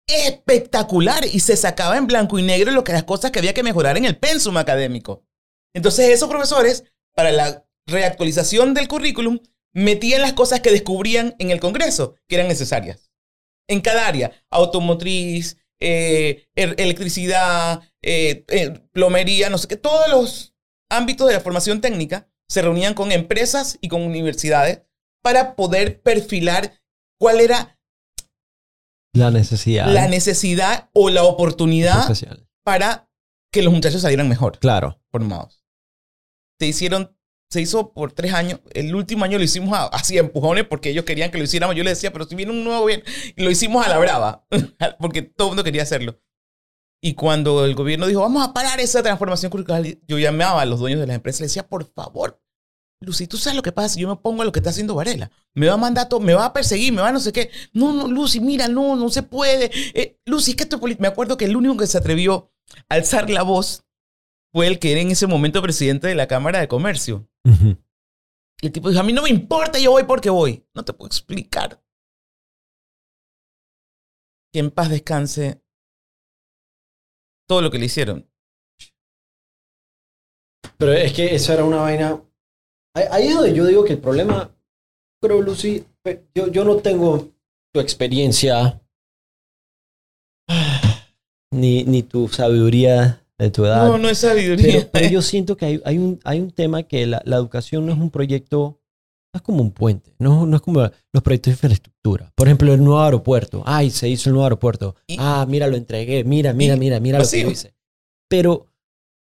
espectaculares y se sacaba en blanco y negro lo que las cosas que había que mejorar en el pensum académico. Entonces esos profesores, para la reactualización del currículum, metían las cosas que descubrían en el Congreso que eran necesarias. En cada área, automotriz, eh, electricidad, eh, eh, plomería, no sé qué, todos los ámbitos de la formación técnica se reunían con empresas y con universidades para poder perfilar cuál era La necesidad la necesidad o la oportunidad para que los muchachos salieran mejor Claro. formados. Se hicieron, se hizo por tres años. El último año lo hicimos a- así empujones porque ellos querían que lo hiciéramos. Yo les decía, pero si viene un nuevo bien, lo hicimos a la brava, [laughs] porque todo el mundo quería hacerlo. Y cuando el gobierno dijo, vamos a parar esa transformación curricular, yo llamaba a los dueños de las empresas y les decía, por favor, Lucy, tú sabes lo que pasa si yo me pongo a lo que está haciendo Varela. Me va a mandar todo, me va a perseguir, me va a no sé qué. No, no, Lucy, mira, no, no se puede. Eh, Lucy, es que esto. Me acuerdo que el único que se atrevió a alzar la voz fue el que era en ese momento presidente de la Cámara de Comercio. Y el tipo dijo, a mí no me importa, yo voy porque voy. No te puedo explicar. Que en paz descanse todo lo que le hicieron. Pero es que eso era una vaina. Ahí- es donde yo digo que el problema, pero Lucy, pe- yo, yo no tengo tu experiencia ni, ni tu sabiduría de tu edad. No, no es sabiduría. Pero, pero yo siento que hay, hay, un, hay un tema que la, la educación no es un proyecto, no es como un puente, no, no es como los proyectos de infraestructura. Por ejemplo, el nuevo aeropuerto. Ay, se hizo el nuevo aeropuerto. Y- ah, mira, lo entregué. Mira, mira, y mira, mira lo que hice. Pero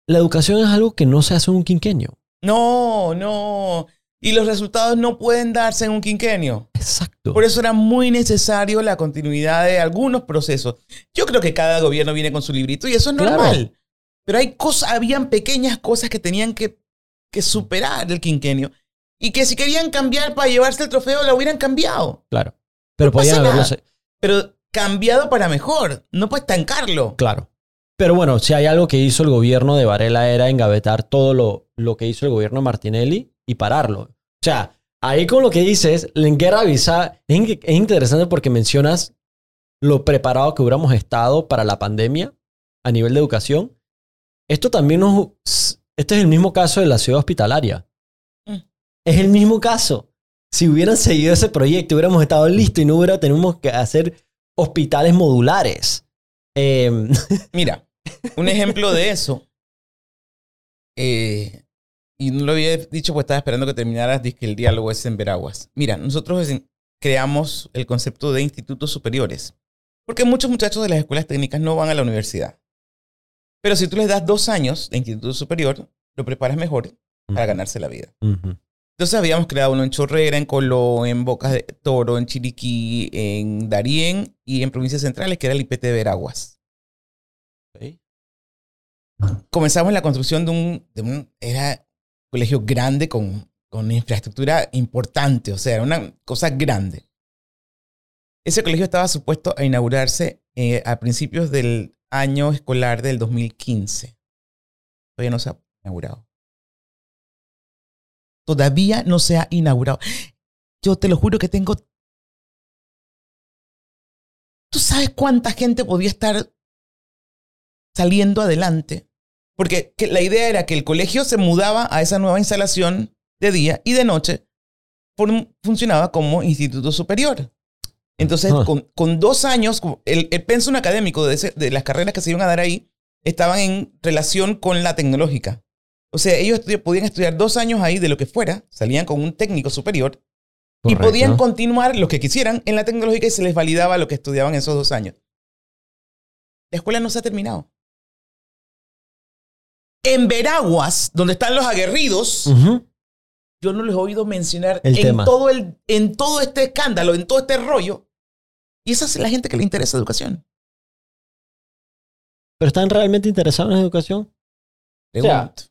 la educación es algo que no se hace en un quinquenio. No, no. Y los resultados no pueden darse en un quinquenio. Exacto. Por eso era muy necesario la continuidad de algunos procesos. Yo creo que cada gobierno viene con su librito y eso es Claro. Pero hay cosas, habían pequeñas cosas que tenían que, que superar el quinquenio. Y que si querían cambiar para llevarse el trofeo, lo hubieran cambiado. Claro. Pero podían haberlo. Pero cambiado para mejor. No para estancarlo. Claro. Pero bueno, si hay algo que hizo el gobierno de Varela era engavetar todo lo, lo que hizo el gobierno de Martinelli y pararlo. O sea, ahí con lo que dices, en guerra visa, es, es interesante porque mencionas lo preparado que hubiéramos estado para la pandemia a nivel de educación. Esto también nos... Este es el mismo caso de la ciudad hospitalaria. Mm. Es el mismo caso. Si hubieran seguido ese proyecto, hubiéramos estado listos y no hubiera tenemos que hacer hospitales modulares. Em, [laughs] Mira, un ejemplo de eso. eh, y no lo había dicho porque estaba esperando que terminaras dizque el diálogo es en Veraguas. Mira, nosotros creamos el concepto de institutos superiores. Porque muchos muchachos de las escuelas técnicas no van a la universidad. Pero si tú les das dos años de instituto superior, lo preparas mejor para ganarse la vida. Ujú. Entonces habíamos creado uno en Chorrera, en Colón, en Bocas de Toro, en Chiriquí, en Darién y en provincias centrales, que era el IPT de Veraguas. Comenzamos la construcción de un, de un era un colegio grande con, con infraestructura importante, o sea, era una cosa grande. Ese colegio estaba supuesto a inaugurarse eh, a principios del año escolar del 2015. Todavía no se ha inaugurado. Todavía no se ha inaugurado. Yo te lo juro que tengo... ¿Tú sabes cuánta gente podía estar saliendo adelante? Porque que la idea era que el colegio se mudaba a esa nueva instalación de día y de noche funcionaba como instituto superior. Entonces, Ah. con, con dos años, el, el pensum académico de, ese- de las carreras que se iban a dar ahí estaban en relación con la tecnológica. O sea, ellos podían estudiar dos años ahí de lo que fuera, salían con un técnico superior y podían continuar lo que quisieran en la tecnológica y se les validaba lo que estudiaban esos dos años. La escuela no se ha terminado. En Veraguas, donde están los aguerridos. Yo no les he oído mencionar El en, tema. Todo el, en todo este escándalo, en todo este rollo. Y esa es la gente que le interesa educación. ¿Pero están realmente interesados en educación? sea, Pregunto.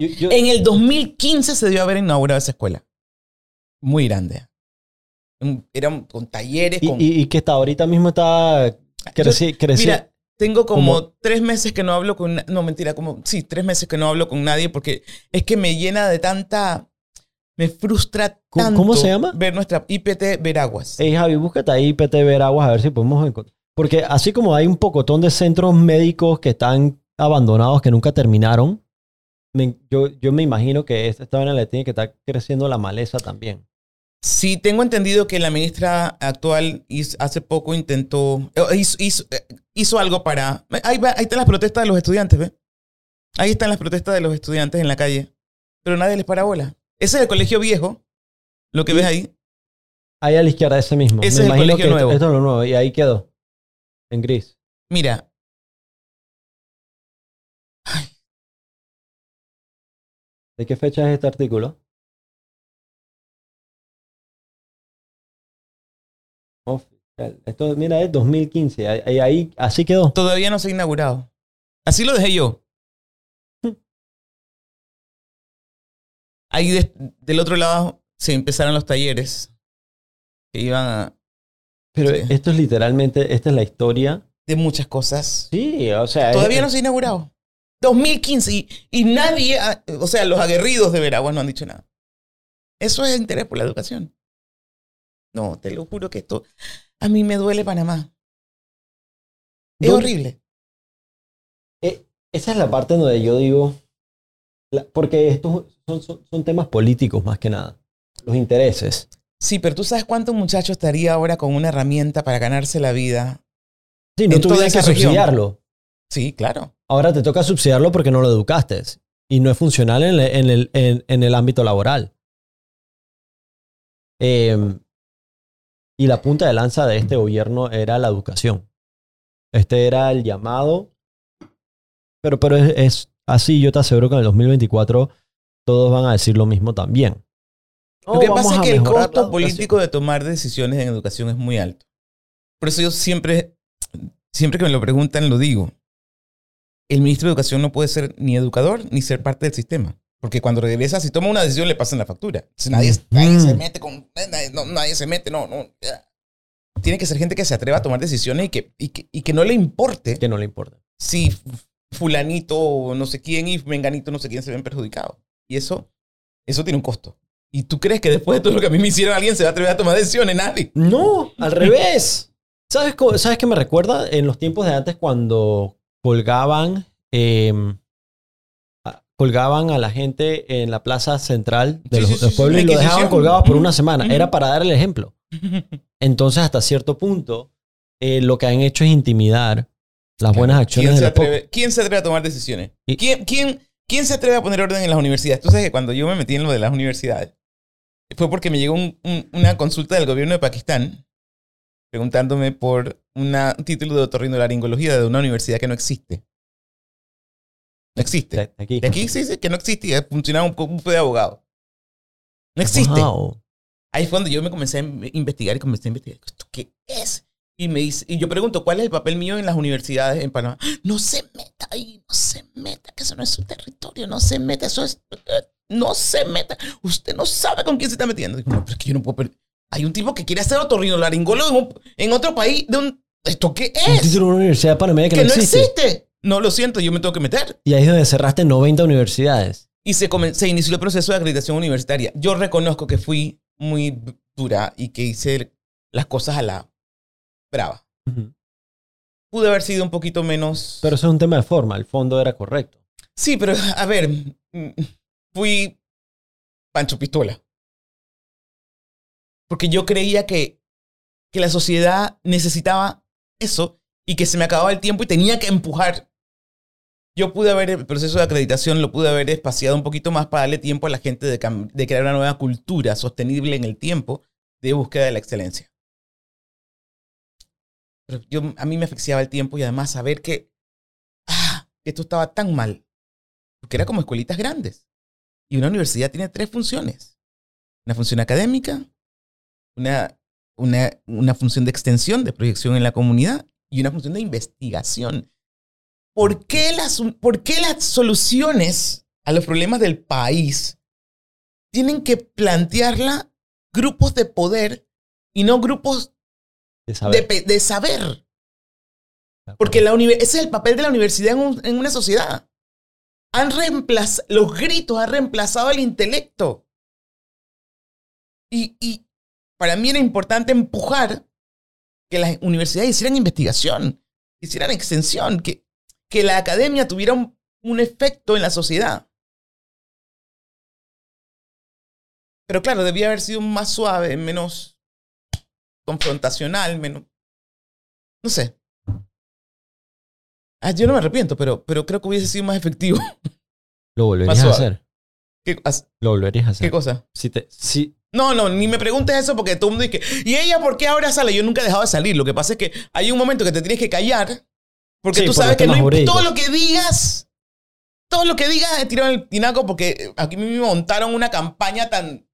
Yo- yo- En el 2015 se debió haber inaugurado esa escuela. Muy grande. Un- Era un- con talleres, y, con... y- y que está ahorita mismo está creci- creci- Mira, tengo como, tres meses que no hablo con... No, mentira, como... Sí, tres meses que no hablo con nadie porque es que me llena de tanta... Me frustra ¿Cómo- tanto cómo se llama? ver nuestra IPT Veraguas. Ey, Javi, búscate ahí PT Veraguas a ver si podemos encontrar. Porque así como hay un pocotón de centros médicos que están abandonados, que nunca terminaron, me- yo, yo me imagino que esta esta le tiene que estar creciendo la maleza también. Sí, tengo entendido que la ministra actual hizo- hace poco intentó, eh, hizo, hizo, eh, hizo algo para... Ahí, va- ahí están las protestas de los estudiantes, ¿ve? Ahí están las protestas de los estudiantes en la calle. Pero nadie les para bola. Ese es el colegio viejo, lo que ves ahí. Ahí a la izquierda, ese mismo. Ese me es el colegio que nuevo. Esto, esto es lo nuevo. Y ahí quedó. En gris. Mira. ¿De qué fecha es este artículo? Oficial. Esto, mira, es 2015. Ahí, ahí- así quedó. Todavía no se ha inaugurado. Así lo dejé yo. [laughs] Ahí de- del otro lado se empezaron los talleres que iban a, Pero Sí. esto es literalmente, esta es la historia. de muchas cosas. Sí, o sea. Todavía es- no se ha inaugurado. 2015 y, y nadie, ha- o sea, los aguerridos de Veragua no han dicho nada. Eso es interés por la educación. No, te lo juro que esto, a mí me duele Panamá. Es ¿Dónde- horrible. Eh, esa es la parte donde yo digo, la- porque estos son, son, son temas políticos más que nada, los intereses. Sí, pero tú sabes cuánto muchacho estaría ahora con una herramienta para ganarse la vida. Sí, no tuvieras que región. subsidiarlo. Sí, claro. Ahora te toca subsidiarlo porque no lo educaste y no es funcional en, el- en el, en- en el ámbito laboral. Eh, y la punta de lanza de este gobierno era la educación. Este era el llamado. Pero, pero es, es así, yo te aseguro que en el 2024 todos van a decir lo mismo también. Lo que pasa es que el costo político de tomar decisiones en educación es muy alto. Por eso yo siempre, siempre que me lo preguntan, lo digo. El ministro de Educación no puede ser ni educador ni ser parte del sistema. Porque cuando regresa, si toma una decisión, le pasan la factura. Entonces, nadie, nadie se Mm. mete con. Nadie, no, nadie se mete, no, no. Tiene que ser gente que se atreva a tomar decisiones y que, y que, y que no le importe Que no le importa. si fulanito o no sé quién y menganito no sé quién se ven perjudicados. Y eso, eso tiene un costo. ¿Y tú crees que después de todo lo que a mí me hicieron alguien se va a atrever a tomar decisiones? Nadie. No, al revés. ¿Sabes, ¿Sabes qué me recuerda? En los tiempos de antes cuando colgaban, a- colgaban a la gente en la plaza central de Sí, los, sí, sí, del sí, pueblo la y lo dejaban colgados por una semana. Era para dar el ejemplo. [laughs] Entonces, hasta cierto punto, eh, lo que han hecho es intimidar las buenas acciones ¿Quién de se, atreve, ¿Quién se atreve a tomar decisiones? ¿Quién, quién, ¿Quién se atreve a poner orden en las universidades? Tú sabes que cuando yo me metí en lo de las universidades, fue porque me llegó un- un- una consulta del gobierno de Pakistán preguntándome por una- un título de otorrinolaringología de una universidad que no existe. No existe. De- Aquí. De aquí dice que no existía, funcionaba un grupo de abogados. No existe. Wow. Ahí fue donde yo me comencé a in- investigar y comencé a investigar. ¿Esto qué es? Y, me dice, y yo pregunto, ¿cuál es el papel mío en las universidades en Panamá? No se meta ahí, no se meta, que eso no es su territorio, no se meta, eso es... eh, No se meta. Usted no sabe con quién se está metiendo. Digo, no, pero es que yo no puedo... per- Hay un tipo que quiere hacer otorrinolaringólogo en, un- en otro país. De un, ¿Esto qué Un es? título de una universidad panameña que, que no no existe. existe. No, lo siento, yo me tengo que meter. Y ahí es donde cerraste 90 universidades. y se, se inició el proceso de acreditación universitaria. Yo reconozco que fui muy dura y que hice las cosas a la brava. Pude haber sido un poquito menos... Pero eso es un tema de forma. El fondo era correcto. Sí, pero a ver, fui Pancho Pistola. Porque yo creía que, que la sociedad necesitaba eso y que se me acababa el tiempo y tenía que empujar. Yo pude haber, el proceso de acreditación lo pude haber espaciado un poquito más para darle tiempo a la gente de, crear una nueva cultura sostenible en el tiempo de búsqueda de la excelencia. Pero yo, a mí me asfixiaba el tiempo y además saber que, ah, esto estaba tan mal. Porque era como escuelitas grandes. Y una universidad tiene tres funciones. Una función académica, una, una, una función de extensión, de proyección en la comunidad y una función de investigación. ¿Por qué las, por qué las soluciones a los problemas del país tienen que plantearla grupos de poder y no grupos De saber. pe- de saber? Porque la ese es el papel de la universidad en, un- en una sociedad. Han reemplazado, los gritos han reemplazado el intelecto. Y, y para mí era importante empujar que las universidades hicieran investigación, hicieran extensión, que, que la academia tuviera un, un efecto en la sociedad. Pero claro, debía haber sido más suave, menos confrontacional, menos... No sé. Ah, yo no me arrepiento, pero, pero creo que hubiese sido más efectivo. Lo volverías Más a hacer. ¿Qué, as- Lo volverías a hacer. qué cosa? Si te, si, No, no, ni me preguntes eso porque todo el mundo dice, ¿y ella por qué ahora sale? Yo nunca he dejado de salir. Lo que pasa es que hay un momento que te tienes que callar porque Sí, tú por sabes que no jurídicos. todo lo que digas, todo lo que digas es tirado en el tinaco porque aquí me montaron una campaña tan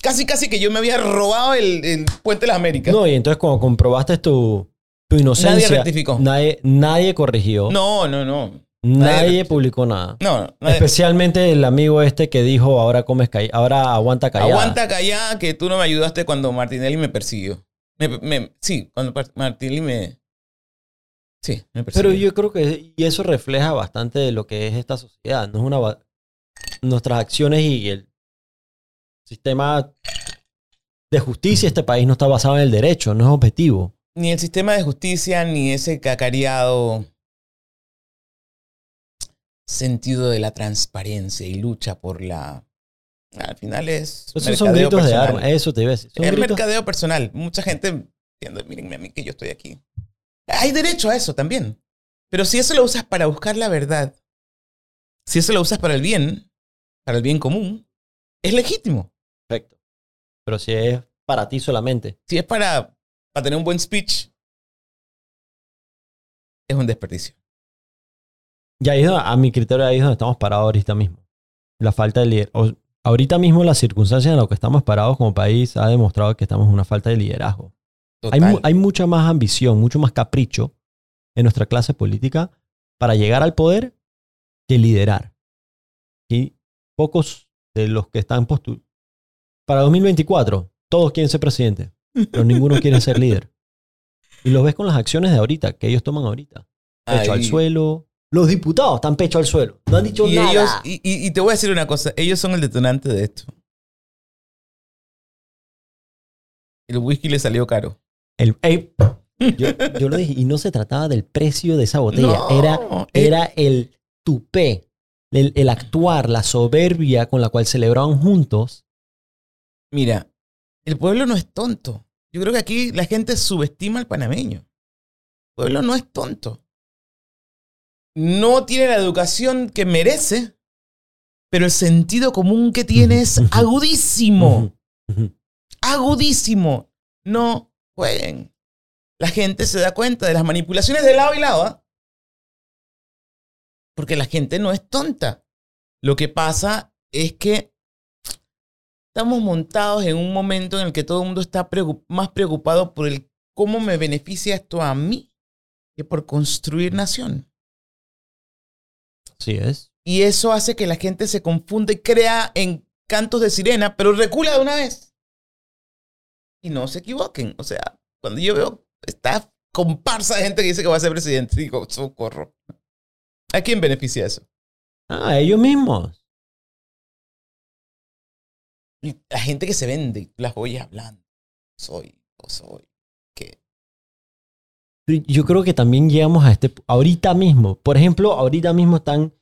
Casi, casi que yo me había robado el, el Puente de las Américas. No, y entonces cuando comprobaste tu, tu inocencia... Nadie rectificó. Nadie, nadie corrigió. no, no. no. Nadie publicó nada. No, no, nadie- Especialmente el amigo este que dijo ahora comes calla- ahora aguanta callada. Aguanta callada que tú no me ayudaste cuando Martinelli me persiguió. Me- me- sí, cuando Martinelli me... Sí, me persiguió. Pero yo creo que y eso refleja bastante de lo que es esta sociedad. No es una nuestras acciones y el sistema de justicia de este país no está basado en el derecho, no es objetivo. Ni el sistema de justicia, ni ese cacareado sentido de la transparencia y lucha por la... Al final es... Esos son gritos de arma, eso te iba a decir. Es mercadeo personal. Mucha gente diciendo, mírenme a mí que yo estoy aquí. Hay derecho a eso también. Pero si eso lo usas para buscar la verdad, si eso lo usas para el bien, para el bien común, es legítimo. Perfecto. Pero si es para ti solamente. Si es para, para tener un buen speech, es un desperdicio. Y ahí es donde- a mi criterio ahí es donde estamos parados ahorita mismo. La falta de liderazgo. Ahorita mismo las circunstancias en las que estamos parados como país ha demostrado que estamos en una falta de liderazgo. Hay, mu- hay mucha más ambición, mucho más capricho en nuestra clase política para llegar al poder que liderar. Y pocos de los que están postulados. Para 2024, todos quieren ser presidente, pero ninguno [laughs] quiere ser líder. Y lo ves con las acciones de ahorita, que ellos toman ahorita. Pecho al Ay. suelo. Los diputados están pecho al suelo. No han dicho Y, nada. ellos, y, y- y te voy a decir una cosa, ellos son el detonante de esto. El whisky le salió caro. El- ey, yo, yo lo dije, y no se trataba del precio de esa botella, No, era, eh, era el tupé, el, el actuar, la soberbia con la cual celebraban juntos. Mira, el pueblo no es tonto. Yo creo que aquí la gente subestima al panameño. El pueblo no es tonto. No tiene la educación que merece, pero el sentido común que tiene es agudísimo. Agudísimo. No jueguen. La gente se da cuenta de las manipulaciones de lado y lado. ¿ah? Porque la gente no es tonta. Lo que pasa es que estamos montados en un momento en el que todo el mundo está preocup- más preocupado por el cómo me beneficia esto a mí que por construir nación. Así es. Y eso hace que la gente se confunda y crea en cantos de sirena, pero recula de una vez. Y no se equivoquen. O sea, cuando yo veo esta comparsa de gente que dice que va a ser presidente, digo, socorro. ¿A quién beneficia eso? Ah, ellos mismos. La gente que se vende, las oyes hablando. Soy, o soy. Yo creo que también llegamos a este. Ahorita mismo, por ejemplo, ahorita mismo están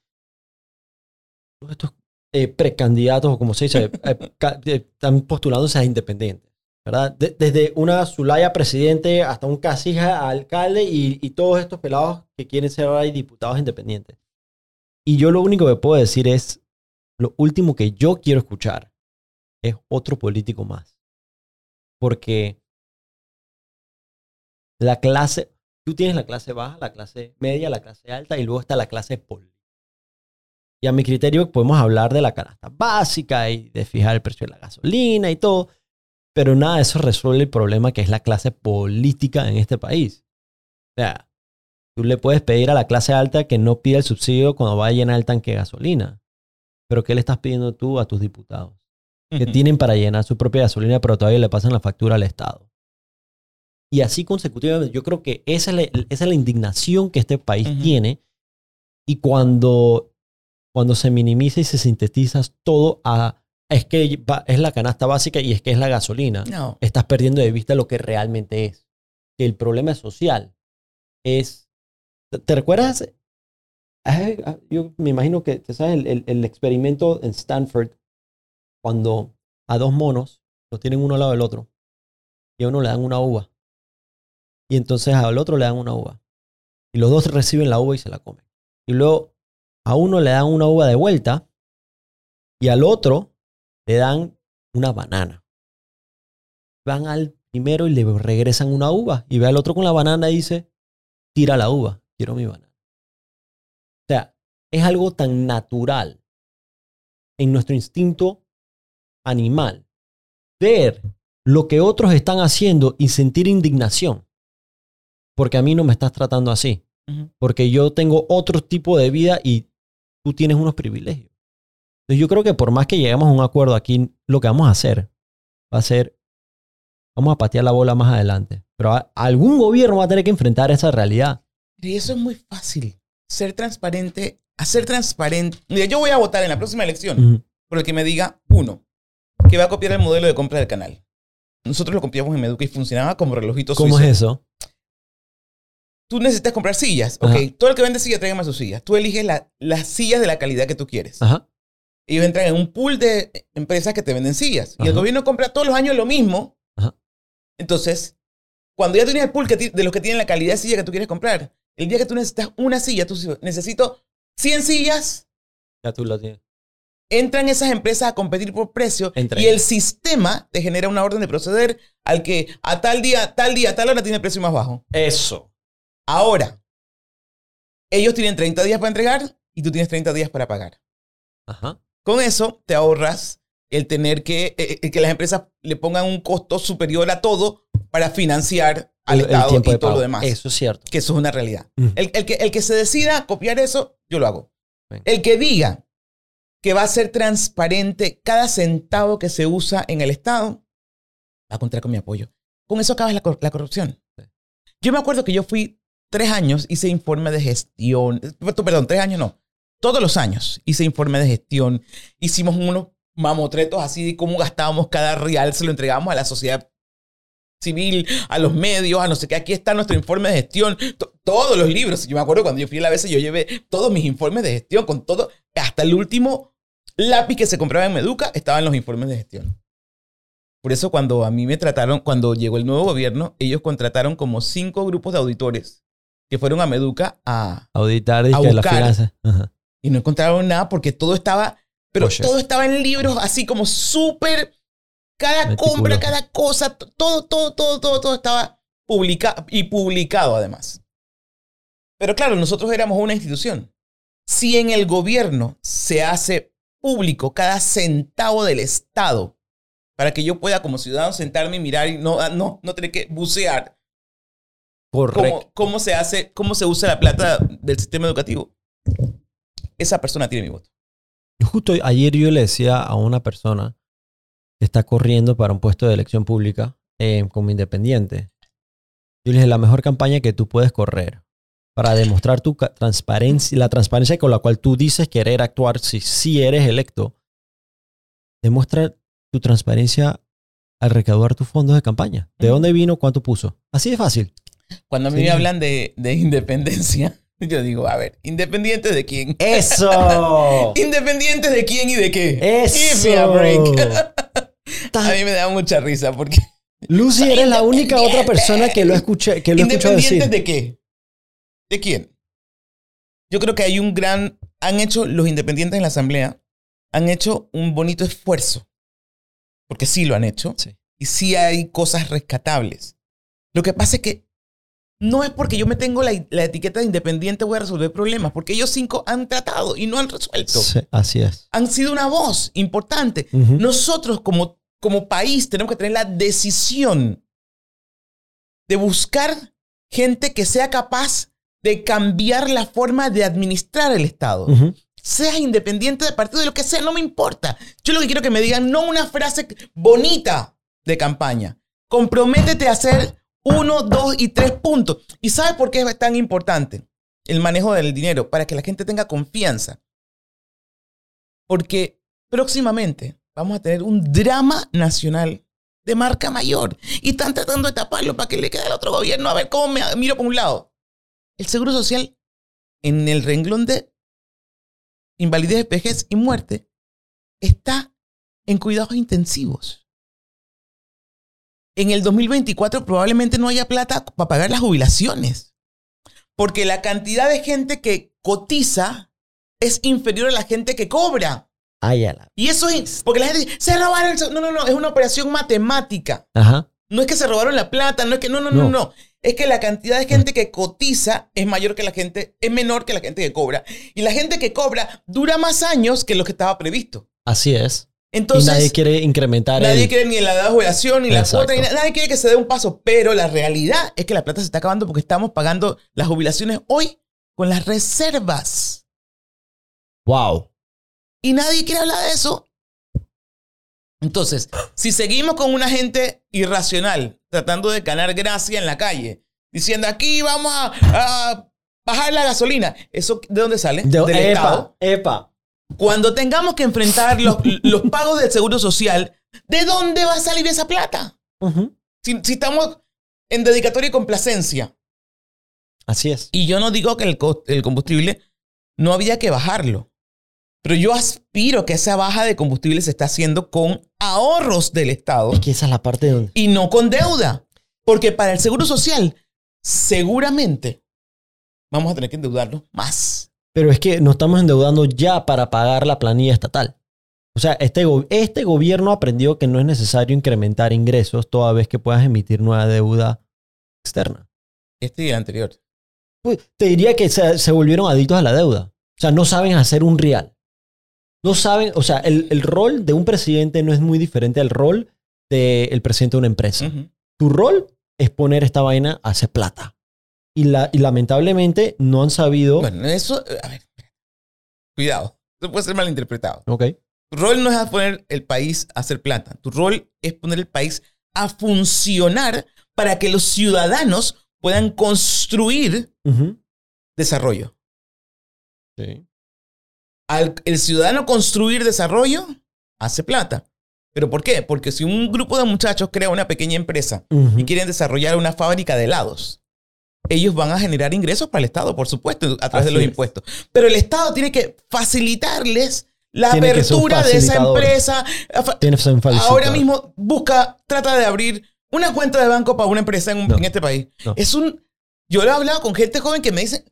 todos estos eh, precandidatos, o como se dice, eh, eh, están postulándose a independientes, ¿verdad? De- desde una Zulaya presidente hasta un Casija alcalde y, y todos estos pelados que quieren ser ahora diputados independientes. Y yo lo único que puedo decir es: lo último que yo quiero escuchar es otro político más. Porque la clase, tú tienes la clase baja, la clase media, la clase alta y luego está la clase política. Y a mi criterio podemos hablar de la canasta básica y de fijar el precio de la gasolina y todo, pero nada de eso resuelve el problema que es la clase política en este país. O sea, tú le puedes pedir a la clase alta que no pida el subsidio cuando va a llenar el tanque de gasolina, pero ¿qué le estás pidiendo tú a tus diputados? que tienen para llenar su propia gasolina, pero todavía le pasan la factura al Estado. Y así consecutivamente, yo creo que esa es la, esa es la indignación que este país Ujú. tiene. Y cuando, cuando se minimiza y se sintetiza todo a es que es la canasta básica y es que es la gasolina, No. estás perdiendo de vista lo que realmente es. Que el problema social es. ¿Te- ¿Te recuerdas? Yo me imagino que te sabes el, el- el experimento en Stanford cuando a dos monos los tienen uno al lado del otro y a uno le dan una uva y entonces al otro le dan una uva. Y los dos reciben la uva y se la comen. Y luego a uno le dan una uva de vuelta y al otro le dan una banana. Van al primero y le regresan una uva. Y ve al otro con la banana y dice tira la uva quiero mi banana o sea es algo tan natural en nuestro instinto animal ver lo que otros están haciendo y sentir indignación. Porque a mí no me estás tratando así. Porque yo tengo otro tipo de vida y tú tienes unos privilegios. Entonces yo creo que por más que lleguemos a un acuerdo aquí, lo que vamos a hacer va a ser, vamos a patear la bola más adelante. Pero a- algún gobierno va a tener que enfrentar esa realidad. Y eso es muy fácil. Ser transparente, hacer transparente. Mira, yo voy a votar en la próxima elección por el que me diga, uno, que va a copiar el modelo de compra del canal. Nosotros lo copiamos en Meduca y funcionaba como relojito ¿Cómo suizo. es eso? Tú necesitas comprar sillas. Ok, Ajá. todo el que vende sillas, tráigame sus sillas. Tú eliges la- las sillas de la calidad que tú quieres. Ajá. Ellos entran en un pool de empresas que te venden sillas. Y el gobierno compra todos los años lo mismo. Ajá. Entonces, cuando ya tienes el pool que ti- de los que tienen la calidad de silla que tú quieres comprar, el día que tú necesitas una silla, tú dices, necesito 100 sillas, Ya tú lo tienes. entran esas empresas a competir por precio Entran. y el sistema te genera una orden de proceder al que a tal día, tal día, tal hora tiene el precio más bajo. Eso. Ahora, ellos tienen 30 días para entregar y tú tienes 30 días para pagar. Ajá. Con eso te ahorras el tener que, eh, eh, que las empresas le pongan un costo superior a todo para financiar al El- el Estado y todo pago. lo demás. Eso es cierto. Que eso es una realidad. Ujú. El, el que, el que se decida copiar eso, yo lo hago. Bien. El que diga que va a ser transparente cada centavo que se usa en el Estado, va a contar con mi apoyo. Con eso acabas la, cor- la corrupción. Sí. Yo me acuerdo que yo fui tres años, hice informe de gestión, eh, perdón, tres años no, todos los años hice informe de gestión, hicimos unos mamotretos así de cómo gastábamos cada real, se lo entregábamos a la sociedad civil, a los medios, a no sé qué. Aquí está nuestro informe de gestión, to- todos los libros. Yo me acuerdo cuando yo fui a la vez, yo llevé todos mis informes de gestión, con todo, hasta el último lápiz que se compraba en Meduca, estaban los informes de gestión. Por eso cuando a mí me trataron, cuando llegó el nuevo gobierno, ellos contrataron como cinco grupos de auditores que fueron a Meduca a, Auditar A dizque, las buscar. Ajá. y no encontraron nada porque todo estaba, pero todo estaba en libros así como súper, cada compra, cada cosa, todo, todo, todo, todo, todo estaba publicado y publicado además. Pero claro, nosotros éramos una institución. Si en el gobierno se hace público cada centavo del Estado para que yo pueda como ciudadano sentarme y mirar y no, no, no tener que bucear Correcto. cómo, cómo se hace, cómo se usa la plata del sistema educativo, esa persona tiene mi voto. Justo ayer yo le decía a una persona que está corriendo para un puesto de elección pública eh, como independiente. Yo le dije, la mejor campaña que tú puedes correr para demostrar tu transparencia, la transparencia con la cual tú dices querer actuar si sí eres electo, demuestra tu transparencia al recaudar tus fondos de campaña. ¿De dónde vino? ¿Cuánto puso? Así de fácil. Cuando a mí Sí. me hablan de, de independencia, [laughs] yo digo, a ver, ¿independientes de quién? ¡Eso! [laughs] ¿Independientes de quién y de qué? ¡Eso! Give me a break. [laughs] A mí me da mucha risa porque... Lucy, eres la única otra persona que lo escuché, que lo ¿Independientes de qué? ¿De quién? Yo creo que hay un gran... Han hecho los independientes en la asamblea, han hecho un bonito esfuerzo, porque sí lo han hecho, Sí. y sí hay cosas rescatables. Lo que pasa es que no es porque yo me tengo la, la etiqueta de independiente voy a resolver problemas, porque ellos cinco han tratado y no han resuelto. Sí, así es. Han sido una voz importante. Nosotros como, como país tenemos que tener la decisión de buscar gente que sea capaz de cambiar la forma de administrar el Estado. Ujú. Seas independiente de partido, de lo que sea, no me importa. Yo lo que quiero que me digan, no una frase bonita de campaña. Comprométete a hacer uno, dos y tres puntos. ¿Y sabes por qué es tan importante el manejo del dinero? Para que la gente tenga confianza. Porque próximamente vamos a tener un drama nacional de marca mayor. Y están tratando de taparlo para que le quede al otro gobierno a ver cómo me miro por un lado. El Seguro Social, en el renglón de invalidez, vejez y muerte, está en cuidados intensivos. En el 2024 probablemente no haya plata para pagar las jubilaciones. Porque la cantidad de gente que cotiza es inferior a la gente que cobra. Ay, la- Y eso es porque la gente dice, se robaron. el se-". No, no, no, es una operación matemática. Ajá. No es que se robaron la plata, no es que no, no, no, No. no. Es que la cantidad de gente que cotiza es mayor que la gente, es menor que la gente que cobra. Y la gente que cobra dura más años que lo que estaba previsto. Así es. Entonces, y nadie quiere incrementar nadie el... quiere ni la edad de jubilación, ni la cuota, ni na- nadie quiere que se dé un paso. Pero la realidad es que la plata se está acabando porque estamos pagando las jubilaciones hoy con las reservas. Wow. Y nadie quiere hablar de eso. Entonces, si seguimos con una gente irracional tratando de ganar gracia en la calle, diciendo aquí vamos a, a bajar la gasolina, ¿eso de dónde sale? De- Del Estado. epa, epa. Cuando tengamos que enfrentar los, los pagos del seguro social, ¿de dónde va a salir esa plata? Si, si estamos en dedicatoria y complacencia. Así es. Y yo no digo que el, el combustible no había que bajarlo. Pero yo aspiro que esa baja de combustible se está haciendo con ahorros del Estado Es que esa es la parte donde... y no con deuda. Porque para el seguro social, seguramente vamos a tener que endeudarnos más. Pero es que nos estamos endeudando ya para pagar la planilla estatal. O sea, este, este gobierno aprendió que no es necesario incrementar ingresos toda vez que puedas emitir nueva deuda externa. Este y anterior. Pues, te diría que se, se volvieron adictos a la deuda. O sea, no saben hacer un real. No saben, o sea, el, el rol de un presidente no es muy diferente al rol del presidente de una empresa. Tu rol es poner esta vaina a hacer plata. Y, la, y lamentablemente no han sabido... Bueno, eso, a ver, cuidado, eso puede ser malinterpretado. Ok. Tu rol no es poner el país a hacer plata, tu rol es poner el país a funcionar para que los ciudadanos puedan construir desarrollo. Sí. Al el ciudadano construir desarrollo, hace plata. ¿Pero por qué? Porque si un grupo de muchachos crea una pequeña empresa y quieren desarrollar una fábrica de helados, ellos van a generar ingresos para el Estado, por supuesto, a través de los es. impuestos. Pero el Estado tiene que facilitarles la Tiene apertura de esa empresa. Tienes que ser Ahora mismo busca, trata de abrir una cuenta de banco para una empresa en, un- No. en este país. No. Es un. Yo lo he hablado con gente joven que me dicen.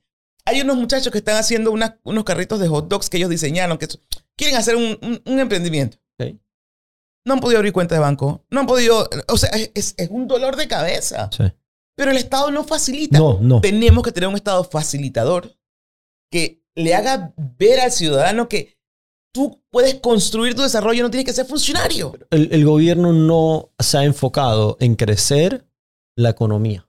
Hay unos muchachos que están haciendo unos carritos de hot dogs que ellos diseñaron, que quieren hacer un, un- un emprendimiento. No han podido abrir cuenta de banco. No han podido. O sea, es, es un dolor de cabeza. Sí. Pero el Estado no facilita. No, no. Tenemos que tener un Estado facilitador que le haga ver al ciudadano que tú puedes construir tu desarrollo, no tienes que ser funcionario. El, el gobierno no se ha enfocado en crecer la economía.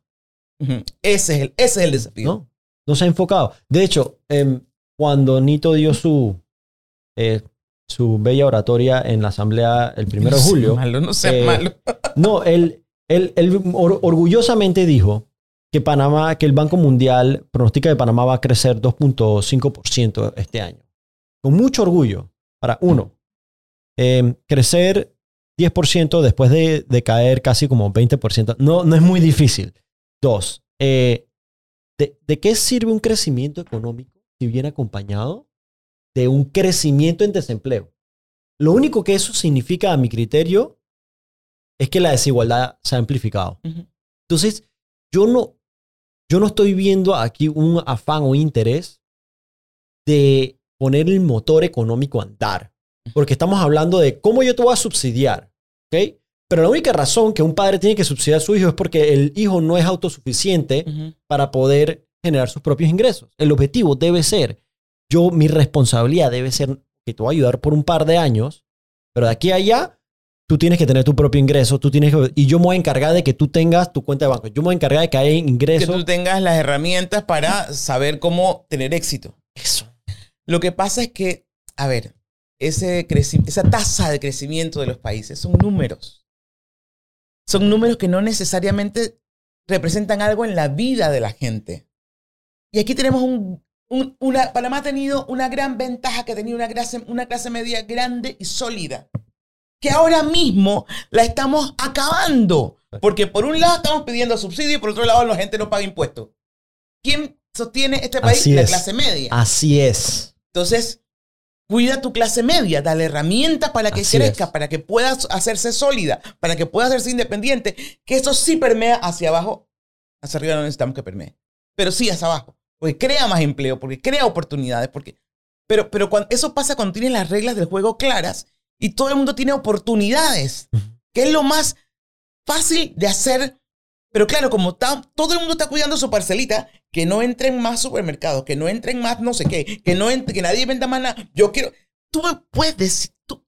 Ese es el, ese es el desafío. ¿no? No se ha enfocado. De hecho, em, cuando Nito dio su, eh, su bella oratoria en la asamblea el primero de [laughs] No sea julio, Malo, no eh, malo. no, él, él, él or- orgullosamente dijo que Panamá, que el Banco Mundial pronostica que Panamá va a crecer 2.5% este año. Con mucho orgullo. Para uno, em, crecer 10% después de, de caer casi como 20%, no, no es muy difícil. Dos, eh, ¿de, de qué sirve un crecimiento económico si viene acompañado de un crecimiento en desempleo? Lo único que eso significa, a mi criterio, es que la desigualdad se ha amplificado. Entonces, yo no, yo no estoy viendo aquí un afán o interés de poner el motor económico a andar. Porque estamos hablando de cómo yo te voy a subsidiar. ¿ok? Pero la única razón que un padre tiene que subsidiar a su hijo es porque el hijo no es autosuficiente para poder generar sus propios ingresos. El objetivo debe ser, yo, mi responsabilidad debe ser que te voy a ayudar por un par de años, pero de aquí a allá, tú tienes que tener tu propio ingreso, tú tienes que, y yo me voy a encargar de que tú tengas tu cuenta de banco. Yo me voy a encargar de que haya Que ingresos. tú tengas las herramientas para saber cómo tener éxito. Eso. Lo que pasa es que, a ver, ese esa tasa de crecimiento de los países son números. Son números que no necesariamente representan algo en la vida de la gente. Y aquí tenemos un, un- una, Panamá ha tenido una gran ventaja, que ha tenido una clase, una clase media grande y sólida, que ahora mismo la estamos acabando. Porque por un lado estamos pidiendo subsidio y por otro lado la gente no paga impuestos. ¿Quién sostiene este país? Así la es. clase media. Así es. Entonces, cuida tu clase media, dale herramientas para que Así crezca, es. para que pueda hacerse sólida, para que pueda hacerse independiente, que eso sí permea hacia abajo. Hacia arriba no necesitamos que permee, pero sí hacia abajo, porque crea más empleo, porque crea oportunidades, porque... Pero, pero cuando, eso pasa cuando tienes las reglas del juego claras y todo el mundo tiene oportunidades, que es lo más fácil de hacer. Pero claro, como está- todo el mundo está cuidando su parcelita, que no entren más supermercados, que no entren más no sé qué, que, no entre- que nadie venda más nada. Yo quiero. Tú me puedes decir. Tú,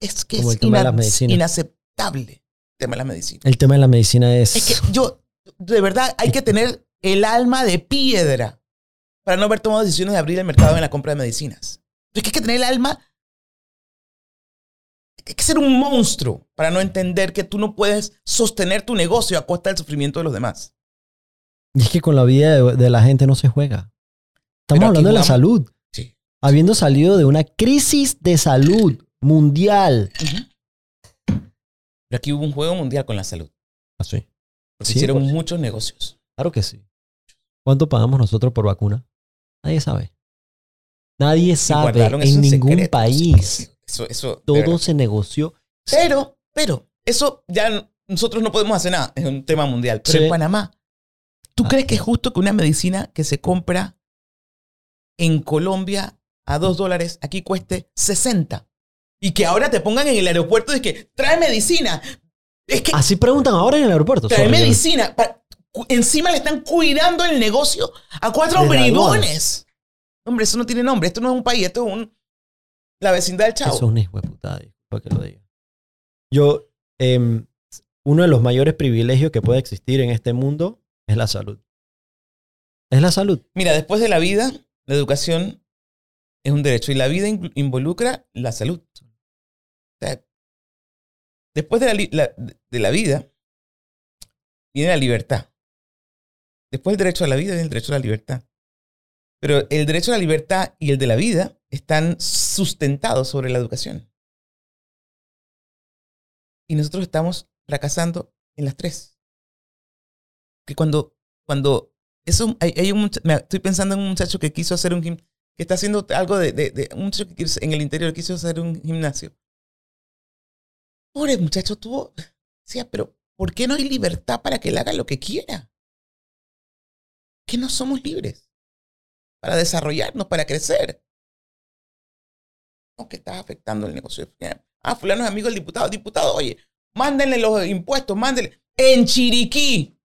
es que Como es ina- inaceptable el tema de la medicina. El tema de la medicina es... Es que yo, de verdad, hay que tener el alma de piedra para no haber tomado decisiones de abrir el mercado en la compra de medicinas. Es que hay que tener el alma. Hay que ser un monstruo para no entender que tú no puedes sostener tu negocio a costa del sufrimiento de los demás. Y es que con la vida de, de la gente no se juega. Estamos hablando de la salud. Sí. Habiendo salido de una crisis de salud mundial. Pero aquí hubo un juego mundial con la salud. Así. Porque Sí, hicieron pues. muchos negocios. Claro que sí. ¿Cuánto pagamos nosotros por vacuna? Nadie sabe. Nadie sabe en ningún secreto, país. Eso, eso, Todo se negoció. Pero, pero, eso ya nosotros no podemos hacer nada. Es un tema mundial. Pero Sí. en Panamá, ¿tú Ah. crees que es justo que una medicina que se compra en Colombia a 2 dólares aquí cueste 60? Y que ahora te pongan en el aeropuerto de que trae medicina. Es que Así preguntan ahora en el aeropuerto. trae medicina. Encima le están cuidando el negocio a cuatro bribones. Hombre, eso no tiene nombre. Esto no es un país, esto es un, la vecindad del Chavo. Eso es una hijo de putada, disculpa que lo diga. Yo, em, uno de los mayores privilegios que puede existir en este mundo es la salud. Es la salud. Mira, después de la vida, la educación es un derecho y la vida in- involucra la salud. O sea, después de la, la- de la vida viene la libertad. Después del derecho a la vida viene el derecho a la libertad. Pero el derecho a la libertad y el de la vida están sustentados sobre la educación. Y nosotros estamos fracasando en las tres. Que cuando, cuando eso, hay, hay un estoy pensando en un muchacho que quiso hacer un que está haciendo algo de, de, de- un muchacho que quiso- en el interior quiso hacer un gimnasio. Pobre muchacho tuvo, decía, pero ¿por qué no hay libertad para que él haga lo que quiera? Que no somos libres para desarrollarnos, para crecer. No, que estás afectando el negocio. Ah, fulano es amigo del diputado. Diputado, oye, mándenle los impuestos, mándenle. En Chiriquí.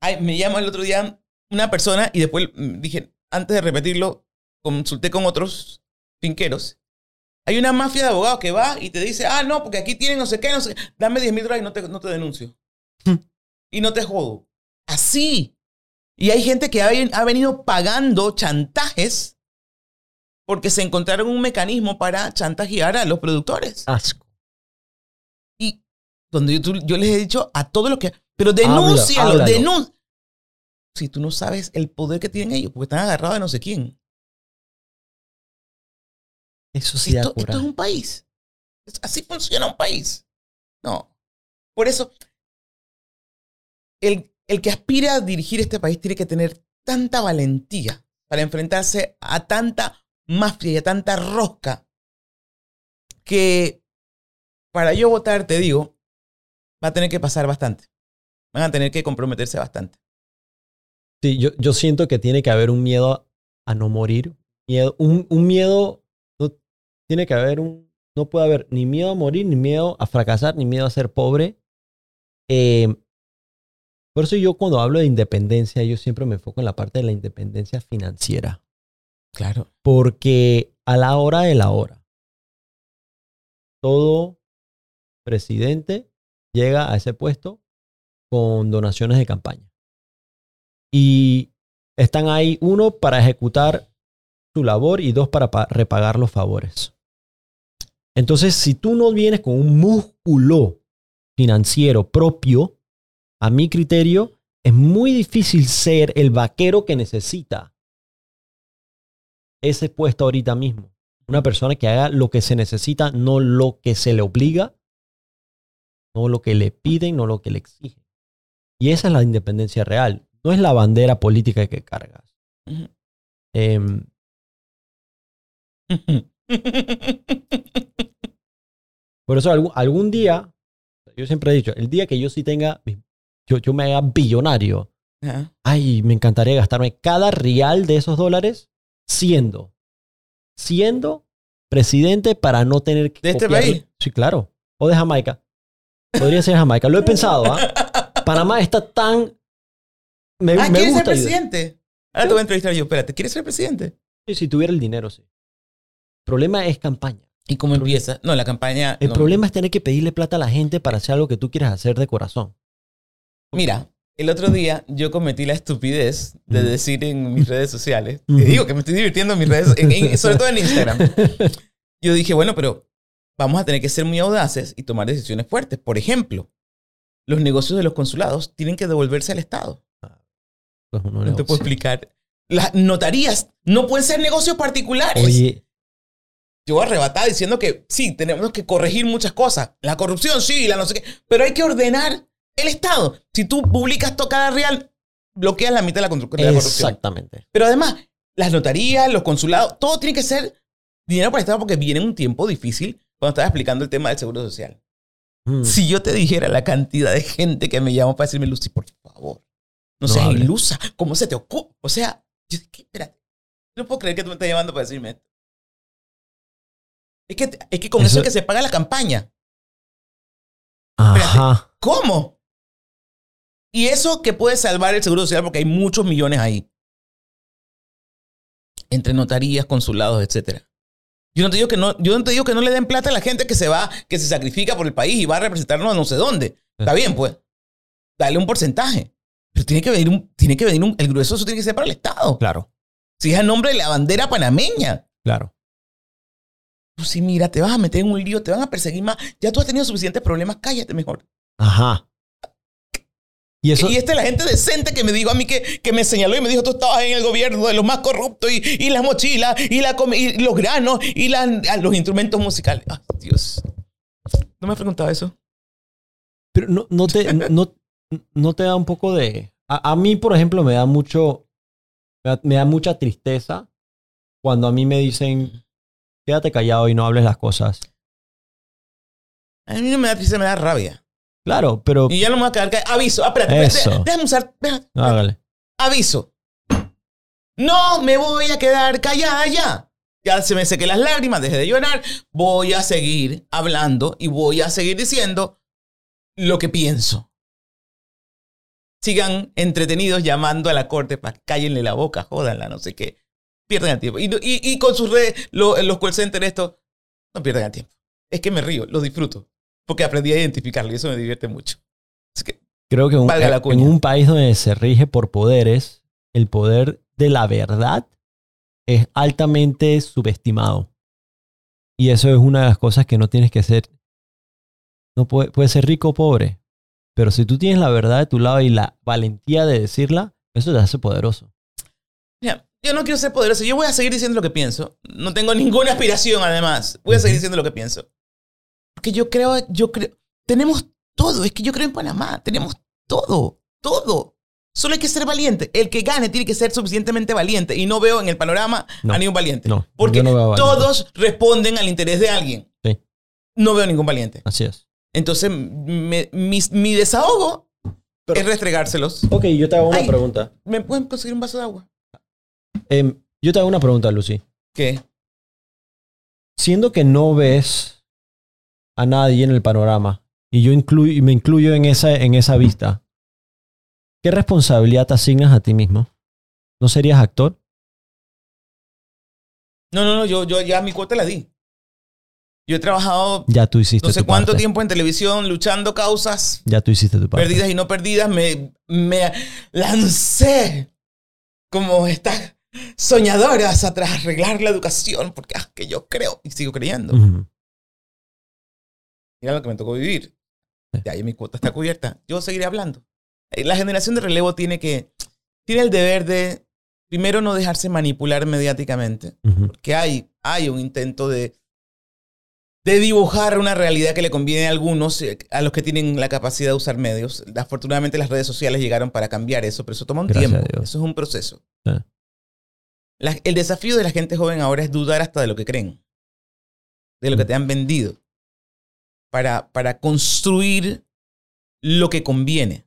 Ay, me llama el otro día una persona y después mm, dije, antes de repetirlo, consulté con otros finqueros. Hay una mafia de abogados que va y te dice, ah, no, porque aquí tienen no sé qué, no sé qué. Dame 10 mil dólares y no te, no te denuncio. Hmm. y no te jodo. Así. Y hay gente que ha, ha venido pagando chantajes porque se encontraron un mecanismo para chantajear a los productores. Asco. Y donde yo, tú- yo les he dicho a todos los que... Pero denúncialo, denúncialo. Si tú no sabes el poder que tienen ellos, porque están agarrados de no sé quién. Eso sí da Esto, esto es un país. Así funciona un país. No. Por eso, el, el que aspira a dirigir este país tiene que tener tanta valentía para enfrentarse a tanta mafia y tanta rosca que para yo votar, te digo, va a tener que pasar bastante. Van a tener que comprometerse bastante. Sí, yo, yo siento que tiene que haber un miedo a no morir. Miedo, un, un miedo, no, tiene que haber un, no puede haber ni miedo a morir, ni miedo a fracasar, ni miedo a ser pobre. Eh, por eso yo cuando hablo de independencia, yo siempre me enfoco en la parte de la independencia financiera. Claro. Porque a la hora de la hora, todo presidente llega a ese puesto con donaciones de campaña. Y están ahí, uno, para ejecutar su labor y dos, para pa- repagar los favores. Entonces, si tú no vienes con un músculo financiero propio, a mi criterio, es muy difícil ser el vaquero que necesita ese puesto ahorita mismo. Una persona que haga lo que se necesita, no lo que se le obliga, no lo que le piden, no lo que le exigen. Y esa es la independencia real. No es la bandera política que cargas. Em, [laughs] por eso algún, algún día, yo siempre he dicho, el día que yo sí tenga, yo, yo me haga billonario, ay, me encantaría gastarme cada real de esos dólares siendo, siendo presidente para no tener que... ¿De este copiar- país? Sí, claro. O de Jamaica. Podría ser Jamaica. Lo he pensado, ¿ah? [laughs] Panamá está tan... Me, ah, me ¿quieres ser gusta. ayudar. presidente? Ahora te voy a entrevistar yo. Espérate, ¿quieres ser presidente? Sí, si tuviera el dinero, sí. El problema es campaña. ¿Y cómo empieza? No, la campaña... El no. problema es tener que pedirle plata a la gente para hacer algo que tú quieres hacer de corazón. Mira, el otro día yo cometí la estupidez de Ujú. decir en mis redes sociales, te digo que me estoy divirtiendo en mis redes, en- en- sobre todo en [laughs] Instagram. Yo dije, bueno, pero vamos a tener que ser muy audaces y tomar decisiones fuertes. Por ejemplo, los negocios de los consulados tienen que devolverse al Estado. Uno No te puedo explicar. Las notarías no pueden ser negocios particulares. Oye, Yo arrebatada diciendo que sí, tenemos que corregir muchas cosas. La corrupción, sí, la no sé qué. Pero hay que ordenar el Estado. Si tú publicas tocada real, bloqueas la mitad de la, constru- de la corrupción. exactamente. Pero además, las notarías, los consulados, todo tiene que ser dinero para el Estado porque viene un tiempo difícil cuando estaba explicando el tema del seguro social. Mm. Si yo te dijera la cantidad de gente que me llamó para decirme, Lucy, por favor, no, No seas ilusa, ¿cómo se te ocurre? O sea, yo dije, espérate, no puedo creer que tú me estás llamando para decirme esto. Es que, es que con eso, Eso- es que se paga la campaña. Ajá. ¿Cómo? Y eso que puede salvar el seguro social porque hay muchos millones ahí. Entre notarías, consulados, etc. Yo no te digo que no, yo no te digo que no le den plata a la gente que se va, que se sacrifica por el país y va a representarnos a no sé dónde. Está bien, pues. Dale un porcentaje. Pero tiene que venir un, tiene que venir un, el grueso eso tiene que ser para el Estado. Claro, Si es a nombre de la bandera panameña. claro. Pues sí, mira, te vas a meter en un lío, te van a perseguir más. Ya tú has tenido suficientes problemas, cállate mejor. Ajá. Y eso, Y esta es la gente decente que me dijo a mí que, que me señaló y me dijo, tú estabas en el gobierno de los más corruptos y, y las mochilas y, la, y los granos y la- los instrumentos musicales. Ay, Dios. ¿No me has preguntado eso? pero no, no te, no, no te da un poco de... A, a mí, por ejemplo, me da mucho... Me da, me da mucha tristeza cuando a mí me dicen, quédate callado y no hables las cosas. A mí no me da tristeza, me da rabia. Claro, pero... Y ya no me voy a quedar callado. Aviso. Ah, espérate, Eso. déjame usar. déjame- Hágale. Aviso. No me voy a quedar callada ya. Ya se me sequé las lágrimas, dejé de llorar. Voy a seguir hablando y voy a seguir diciendo lo que pienso. Sigan entretenidos llamando a la corte para cállenle la boca, jódanla, no sé qué. Pierden el tiempo. Y, y- y con sus redes, lo- los call centers, esto, no pierdan el tiempo. Es que me río, lo disfruto. Porque aprendí a identificarlo y eso me divierte mucho. Que, Creo que un- la en un país donde se rige por poderes, el poder de la verdad es altamente subestimado. Y eso es una de las cosas que no tienes que ser. No puede, puede ser rico o pobre. Pero si tú tienes la verdad de tu lado y la valentía de decirla, eso te hace poderoso. Mira, yo no quiero ser poderoso. Yo voy a seguir diciendo lo que pienso. No tengo ninguna aspiración, además. Voy a seguir diciendo lo que pienso. Porque yo creo, yo creo, tenemos todo. Es que yo creo en Panamá. Tenemos todo, todo. Solo hay que ser valiente. El que gane tiene que ser suficientemente valiente. Y no veo en el panorama No, a ningún valiente. No, Porque no valiente. todos responden al interés de alguien. Sí. No veo ningún valiente. Así es. Entonces, me- mi, mi desahogo Pero- es restregárselos. Ok, yo te hago una Ay. pregunta. ¿Me pueden conseguir un vaso de agua? Em, yo te hago una pregunta, Lucy. ¿Qué? siendo que no ves a nadie en el panorama, y yo incluyo, y me incluyo en esa, en esa vista, ¿qué responsabilidad te asignas a ti mismo? ¿No serías actor? No, no, no, yo, yo ya mi cuota la di. Yo he trabajado Ya tú hiciste no sé tu cuánto parte. tiempo en televisión luchando causas Ya tú hiciste tu parte. perdidas y no perdidas. Me, me lancé como estas soñadoras a tras arreglar la educación porque ah, que yo creo y sigo creyendo. Mira lo que me tocó vivir. Ya ahí mi cuota está cubierta. Yo seguiré hablando. Eh, La generación de relevo tiene que tiene el deber de primero no dejarse manipular mediáticamente. Ujú. que hay, hay un intento de, de dibujar una realidad que le conviene a algunos, eh, a los que tienen la capacidad de usar medios. Afortunadamente las redes sociales llegaron para cambiar eso, pero eso toma un Gracias tiempo. Eso es un proceso. La- el desafío de la gente joven ahora es dudar hasta de lo que creen, de lo que Mm. te han vendido, para, para construir lo que conviene,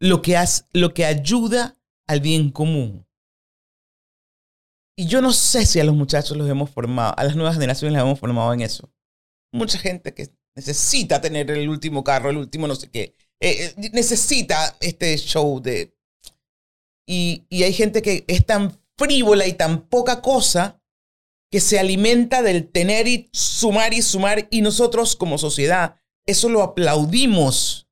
lo que, lo que ayuda al bien común. Y yo no sé si a los muchachos los hemos formado, a las nuevas generaciones las hemos formado en eso. Mucha gente que necesita tener el último carro, el último no sé qué, eh, eh, necesita este show de... Y, y hay gente que es tan frívola y tan poca cosa que se alimenta del tener y sumar y sumar y nosotros como sociedad eso lo aplaudimos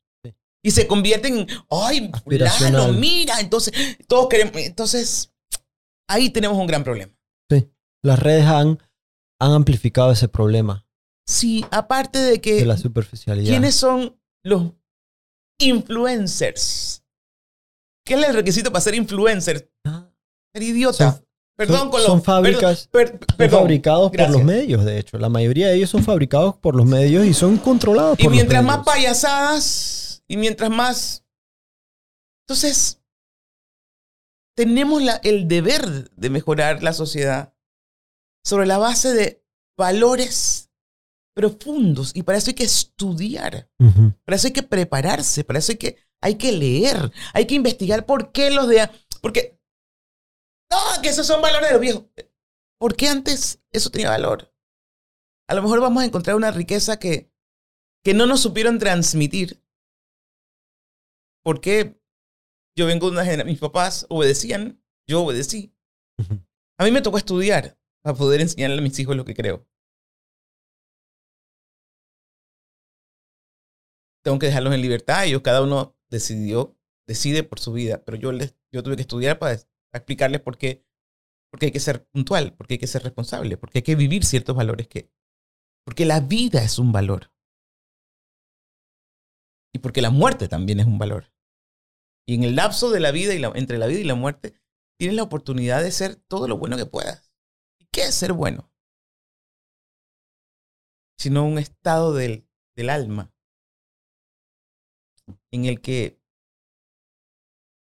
y se convierte en, ay, fulano, mira, entonces todos queremos, entonces ahí tenemos un gran problema. Sí, las redes han, han amplificado ese problema. Sí, aparte de que... De la superficialidad. ¿Quiénes son los influencers? ¿Qué es el requisito para ser influencer? Ah. ser idiota. Perdón con los... Son fábricas... son fabricados por los medios, de hecho. La mayoría de ellos son fabricados por los medios y son controlados por los medios. Y mientras más payasadas y mientras más... Entonces, tenemos la, el deber de mejorar la sociedad sobre la base de valores profundos. Y para eso hay que estudiar, para eso hay que prepararse, para eso hay que, hay que leer, hay que investigar por qué los de... Porque, no, que esos son valores de los viejos. ¿Por qué antes eso tenía valor? A lo mejor vamos a encontrar una riqueza que, que no nos supieron transmitir. Porque yo vengo de una generación, mis papás obedecían, yo obedecí. A mí me tocó estudiar para poder enseñarle a mis hijos lo que creo. Tengo que dejarlos en libertad, ellos cada uno decidió, decide por su vida, pero yo, les, yo tuve que estudiar para, explicarles por qué, porque hay que ser puntual, porque hay que ser responsable, porque hay que vivir ciertos valores que... Porque la vida es un valor. Y porque la muerte también es un valor. Y en el lapso de la vida y entre la vida y la muerte, tienes la oportunidad de ser todo lo bueno que puedas. ¿Y qué es ser bueno? Sino un estado del, del alma en el que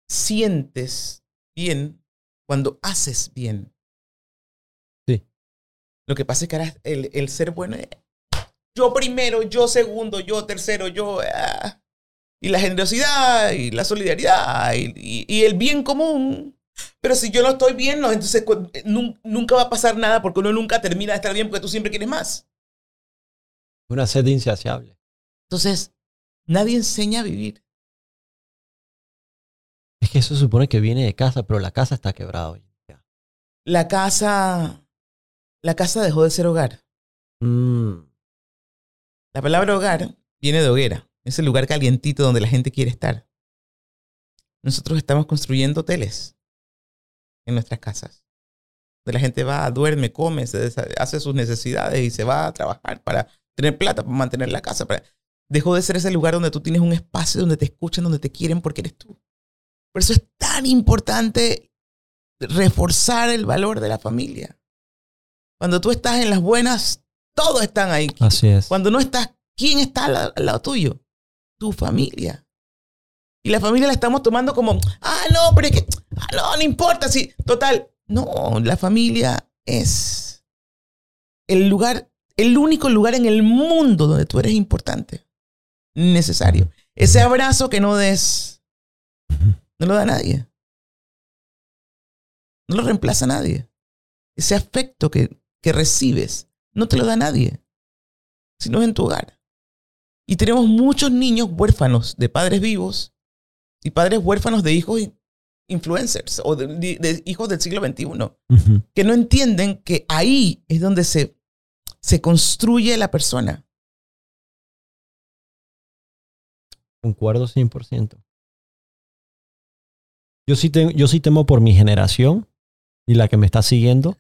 sientes bien cuando haces bien. Sí. Lo que pasa es que el, el ser bueno es yo primero, yo segundo, yo tercero, yo... Ah y la generosidad y la solidaridad y, el bien común. Pero si yo no estoy bien, no, entonces nunca va a pasar nada porque uno nunca termina de estar bien porque tú siempre quieres más. Una sed insaciable. Entonces, nadie enseña a vivir. Es que eso supone que viene de casa, pero la casa está quebrada hoy. La casa. La casa dejó de ser hogar. Mm. La palabra hogar viene de hoguera. Es el lugar calientito donde la gente quiere estar. Nosotros estamos construyendo hoteles en nuestras casas. Donde la gente va, duerme, come, hace sus necesidades y se va a trabajar para tener plata, para mantener la casa. Dejó de ser ese lugar donde tú tienes un espacio donde te escuchan, donde te quieren porque eres tú. Por eso es tan importante reforzar el valor de la familia. Cuando tú estás en las buenas, todos están ahí. Así es. Cuando no estás, ¿quién está al lado tuyo? tu familia. Y la familia la estamos tomando como, ah, no, pero es que, ah, no, no importa si, total. No, la familia es el lugar, el único lugar en el mundo donde tú eres importante, necesario. Ese abrazo que no des, no lo da nadie. No lo reemplaza nadie. Ese afecto que, que recibes, no te lo da nadie, sino en tu hogar. Y tenemos muchos niños huérfanos de padres vivos y padres huérfanos de hijos influencers o de, hijos del siglo XXI, que no entienden que ahí es donde se, se construye la persona. Concuerdo 100%. Yo sí, yo sí temo por mi generación y la que me está siguiendo,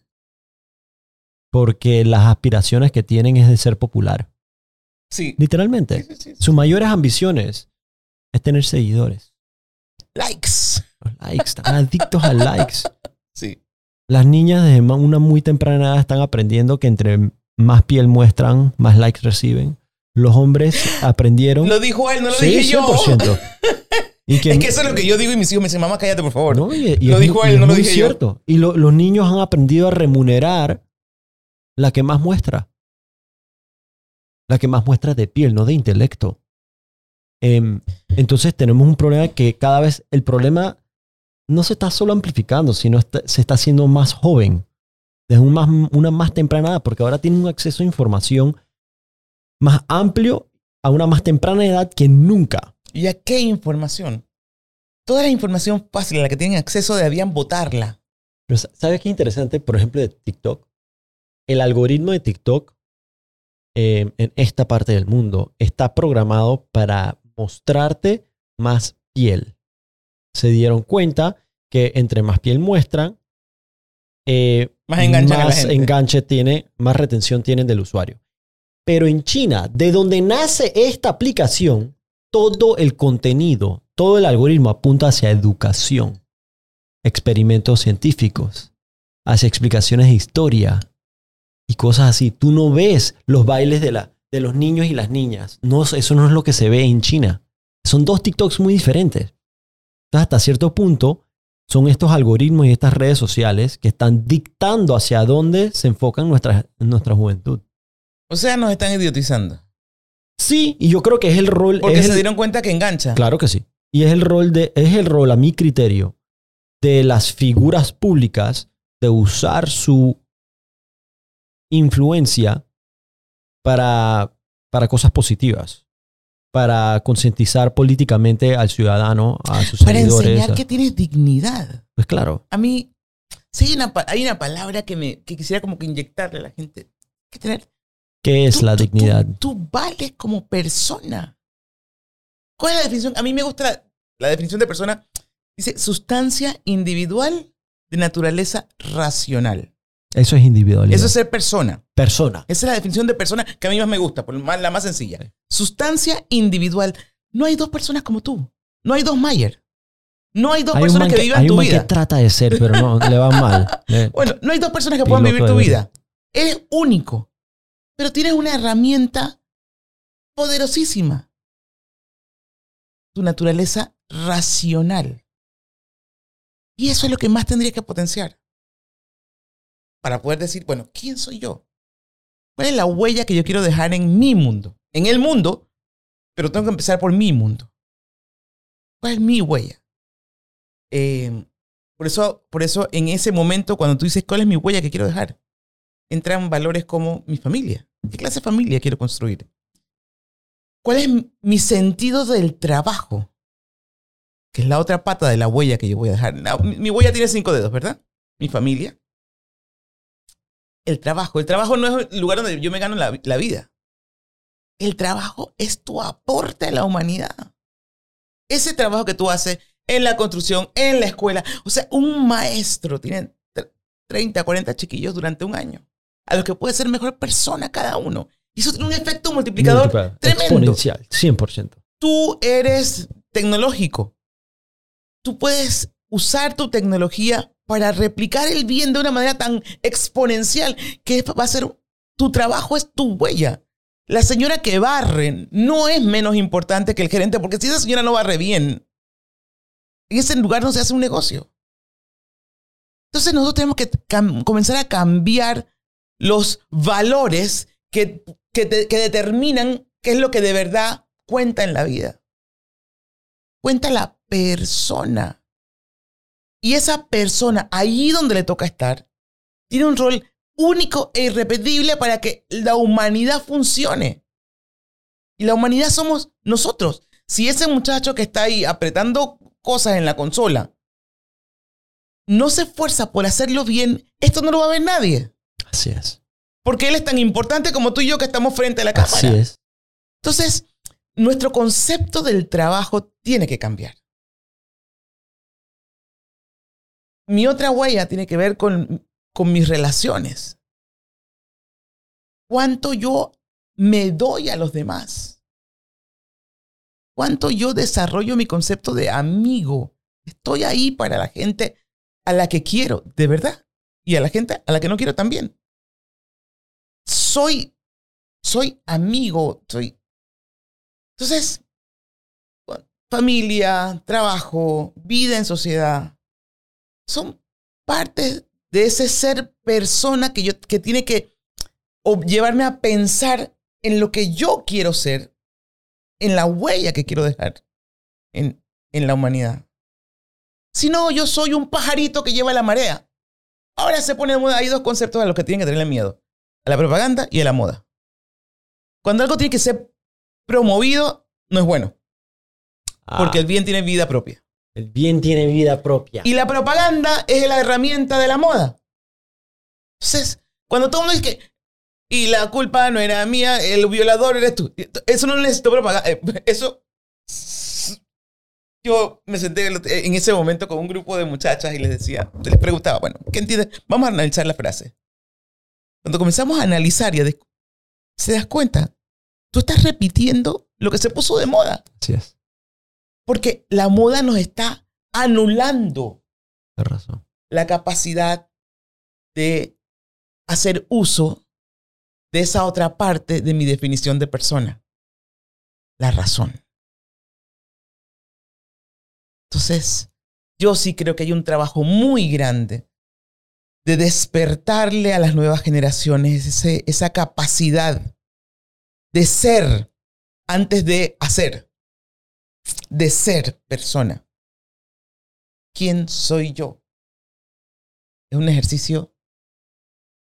porque las aspiraciones que tienen es de ser popular. Sí. Literalmente. Sus mayores ambiciones es tener seguidores. Likes. likes. Están adictos a likes. [laughs] Sí. Las niñas desde una muy temprana edad están aprendiendo que entre más piel muestran, más likes reciben. Los hombres aprendieron. Lo dijo él, no lo dije yo. [laughs] Y que, es que eso es lo que yo digo y mis hijos me dicen, mamá, cállate, por favor. No, y, lo dijo él, no lo dije cierto. Y los niños han aprendido a remunerar la que más muestra la que más muestra de piel, no de intelecto. Em, entonces tenemos un problema que cada vez el problema no se está solo amplificando, sino se está haciendo más joven, desde una más temprana edad, porque ahora tienen un acceso a información más amplio a una más temprana edad que nunca. ¿Y a qué información? Toda la información fácil a la que tienen acceso deberían votarla. Pero ¿sabes qué interesante, por ejemplo, de TikTok? el algoritmo de TikTok eh, en esta parte del mundo está programado para mostrarte más piel. Se dieron cuenta que entre más piel muestran, eh, Más más enganche tiene, más retención tienen del usuario. Pero en China, de donde nace esta aplicación, todo el contenido, todo el algoritmo apunta hacia educación, experimentos científicos, hacia explicaciones de historia y cosas así. Tú no ves los bailes de, la, de los niños y las niñas. No, eso no es lo que se ve en China. Son dos TikToks muy diferentes. Entonces, hasta cierto punto, son estos algoritmos y estas redes sociales que están dictando hacia dónde se enfocan nuestra, nuestra juventud. O sea, nos están idiotizando. Sí, y yo creo que es el rol. Porque es se el- dieron cuenta que engancha. Claro que sí. Y es el rol de, es el rol, a mi criterio, de las figuras públicas de usar su influencia para, para cosas positivas. Para concientizar políticamente al ciudadano, a sus Para seguidores. enseñar a- que tienes dignidad. Pues claro. A mí, sí hay una, hay una palabra que, me, que quisiera como que inyectarle a la gente. Hay que tener ¿Qué es Tú- la dignidad? Tú, tú vales como persona. ¿Cuál es la definición? A mí me gusta la, la definición de persona. Dice sustancia individual de naturaleza racional. Eso es individualidad. Eso es ser persona. persona. Esa es la definición de persona que a mí más me gusta, por más- la más sencilla. Sustancia individual. No hay dos personas como tú. No hay dos Mayer. No hay dos Hay personas man que, que, vivan hay un tu man vida. que trata de ser, pero no, le va mal. Le- [laughs] Bueno, no hay dos personas que puedan Piloto vivir tu vida. Eres único. Pero tienes una herramienta poderosísima. Tu naturaleza racional. Y eso es lo que más tendría que potenciar. Para poder decir, bueno, ¿quién soy yo? ¿Cuál es la huella que yo quiero dejar en mi mundo? En el mundo, pero tengo que empezar por mi mundo. ¿Cuál es mi huella? Eh, por, eso, por eso, en ese momento, cuando tú dices, ¿cuál es mi huella que quiero dejar? Entran valores como mi familia. ¿Qué clase de familia quiero construir? ¿Cuál es mi sentido del trabajo? Que es la otra pata de la huella que yo voy a dejar. Mi, huella tiene cinco dedos, ¿verdad? Mi familia. El trabajo. El trabajo no es el lugar donde yo me gano la, la vida. El trabajo es tu aporte a la humanidad. Ese trabajo que tú haces en la construcción, en la escuela. O sea, un maestro tiene tre- 30, 40 chiquillos durante un año, a los que puede ser mejor persona cada uno. Y eso tiene un efecto multiplicador tremendo. exponencial, 100%. Tú eres tecnológico. Tú puedes usar tu tecnología para replicar el bien de una manera tan exponencial que va a ser tu trabajo es tu huella. La señora que barre no es menos importante que el gerente, porque si esa señora no barre bien, en ese lugar no se hace un negocio. Entonces nosotros tenemos que comenzar a cambiar los valores que, que, te- que determinan qué es lo que de verdad cuenta en la vida. Cuenta la persona. Y esa persona, ahí donde le toca estar, tiene un rol único e irrepetible para que la humanidad funcione. Y la humanidad somos nosotros. Si ese muchacho que está ahí apretando cosas en la consola no se esfuerza por hacerlo bien, esto no lo va a ver nadie. Así es. Porque él es tan importante como tú y yo que estamos frente a la cámara. Así es. Entonces, nuestro concepto del trabajo tiene que cambiar. Mi otra huella tiene que ver con, con mis relaciones. ¿Cuánto yo me doy a los demás? ¿Cuánto yo desarrollo mi concepto de amigo? Estoy ahí para la gente a la que quiero, de verdad. Y a la gente a la que no quiero también. Soy, soy amigo, soy entonces, familia, trabajo, vida en sociedad, son parte de ese ser persona que, yo, que tiene que llevarme a pensar en lo que yo quiero ser, en la huella que quiero dejar en, en la humanidad. Si no, yo soy un pajarito que lleva la marea. Ahora se pone de moda, hay dos conceptos a los que tienen que tenerle miedo, a la propaganda y a la moda. Cuando algo tiene que ser promovido no es bueno, porque Ah, el bien tiene vida propia. el bien tiene vida propia. Y la propaganda es la herramienta de la moda. Entonces, Cuando todo el mundo dice que, y la culpa no era mía, el violador eres tú. Eso no necesito propaganda. Eh, Eso, yo me senté en ese momento con un grupo de muchachas y les decía, les preguntaba, bueno, ¿qué entiendes? Vamos a analizar la frase. Cuando comenzamos a analizar y a se das cuenta, tú estás repitiendo lo que se puso de moda. Así es. Porque la moda nos está anulando Tienes razón. la capacidad de hacer uso de esa otra parte de mi definición de persona, la razón. Entonces, yo sí creo que hay un trabajo muy grande de despertarle a las nuevas generaciones ese- esa capacidad de ser antes de hacer, de ser persona. ¿Quién soy yo? Es un ejercicio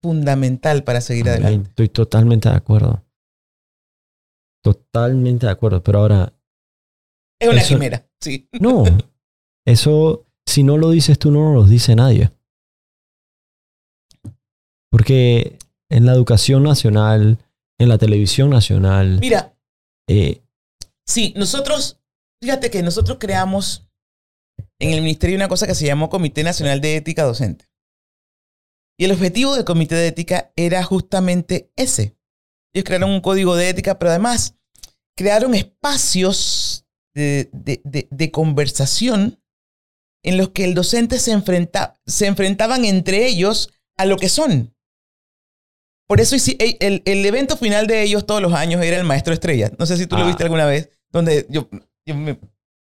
fundamental para seguir Amén. adelante. Estoy totalmente de acuerdo. Totalmente de acuerdo. Pero ahora, Es una Eso- quimera, sí. no. [laughs] Eso, si no lo dices tú, no lo dice nadie. Porque en la educación nacional, en la televisión nacional, Mira, eh, sí, nosotros, fíjate que nosotros creamos en el ministerio una cosa que se llamó Comité Nacional de Ética Docente. Y el objetivo del Comité de Ética era justamente ese. Ellos crearon un código de ética, pero además crearon espacios de, de- de- de conversación en los que el docente se, enfrenta, se enfrentaban entre ellos a lo que son. Por eso el, el- evento final de ellos todos los años era el Maestro Estrella. No sé si tú lo Ah. viste alguna vez, donde yo, yo me,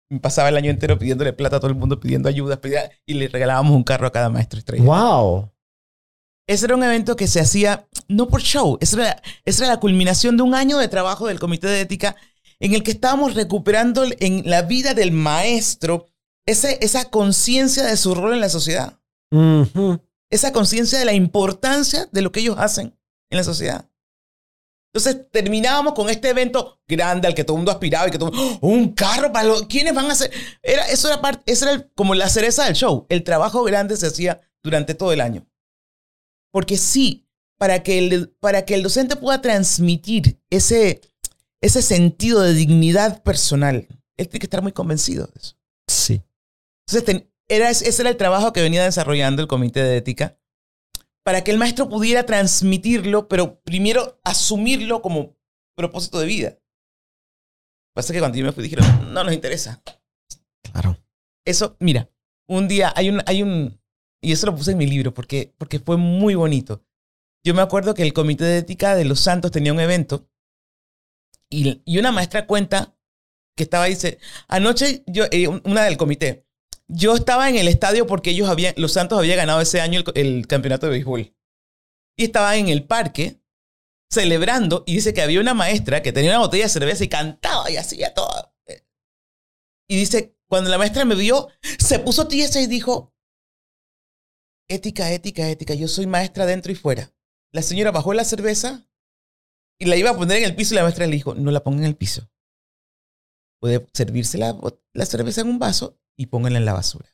me pasaba el año entero pidiéndole plata a todo el mundo, pidiendo ayuda, pedía- y le regalábamos un carro a cada Maestro Estrella. wow. Ese era un evento que se hacía no por show, esa era, esa era la culminación de un año de trabajo del Comité de Ética en el que estábamos recuperando en la vida del maestro ese, esa conciencia de su rol en la sociedad, esa conciencia de la importancia de lo que ellos hacen en la sociedad. Entonces terminábamos con este evento grande al que todo el mundo aspiraba y que todo ¡Oh! un carro para los ¿quiénes van a hacer? Era eso era parte, eso era el- como la cereza del show. El trabajo grande se hacía durante todo el año. Porque sí, para que el, para que el docente pueda transmitir ese, ese sentido de dignidad personal, él tiene que estar muy convencido de eso. Sí. Entonces, ten- era, ese era el trabajo que venía desarrollando el comité de ética para que el maestro pudiera transmitirlo, pero primero asumirlo como propósito de vida. Pasa que cuando yo me fui dijeron, no nos interesa. Claro. Eso, mira, un día hay un, hay un, y eso lo puse en mi libro porque, porque fue muy bonito. Yo me acuerdo que el Comité de Ética de los Santos tenía un evento y, y una maestra cuenta que estaba dice, anoche yo, eh, una del comité, yo estaba en el estadio porque ellos habían, los Santos había ganado ese año el, campeonato de béisbol. Y estaba en el parque celebrando y dice que había una maestra que tenía una botella de cerveza y cantaba y hacía todo. Y dice, cuando la maestra me vio, se puso tiesa y dijo, ética, ética, ética, yo soy maestra dentro y fuera. La señora bajó la cerveza y la iba a poner en el piso y la maestra le dijo, no la ponga en el piso. Puede servirse la, la cerveza en un vaso y póngala en la basura.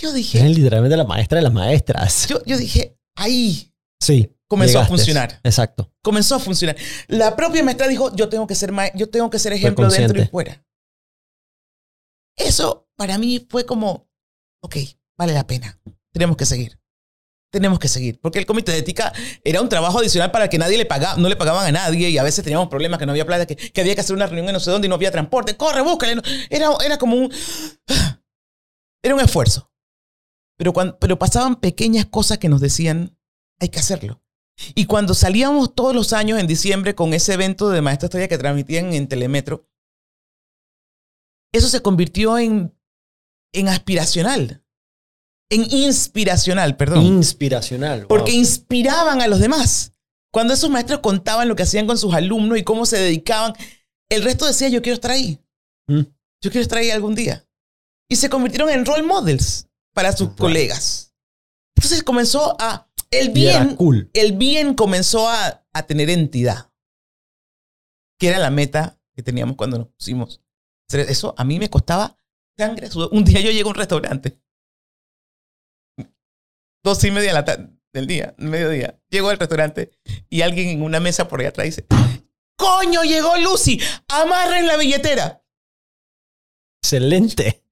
Yo dije, Es literalmente la maestra de las maestras. yo, yo dije, ahí Sí. comenzó a funcionar. Exacto. comenzó a funcionar. La propia maestra dijo, yo tengo que ser, yo tengo que ser ejemplo dentro y fuera. Eso para mí fue como, ok, vale la pena. Tenemos que seguir. Tenemos que seguir. Porque el comité de ética era un trabajo adicional para que nadie le pagaba, no le pagaban a nadie y a veces teníamos problemas que no había plata, que, había que hacer una reunión en no sé dónde y no había transporte. Corre, búscale. Era, era como un... [sighs] Era un esfuerzo. Pero, cuando, pero pasaban pequeñas cosas que nos decían, hay que hacerlo. Y cuando salíamos todos los años en diciembre con ese evento de Maestra Estrella que transmitían en Telemetro, eso se convirtió en, en aspiracional, en inspiracional, perdón. Inspiracional. wow. porque inspiraban a los demás. Cuando esos maestros contaban lo que hacían con sus alumnos y cómo se dedicaban, el resto decía, yo quiero estar ahí. Mm. Yo quiero estar ahí algún día. Y se convirtieron en role models para sus Right. colegas. Entonces comenzó a... El bien cool. el bien comenzó a, a tener entidad, que era la meta que teníamos cuando nos pusimos. Eso a mí me costaba sangre. Un día yo llego a un restaurante, dos y media de la tarde, del día, mediodía, llego al restaurante y alguien en una mesa por allá atrás dice, ¡Coño, llegó Lucy! ¡Amarren la billetera! Excelente.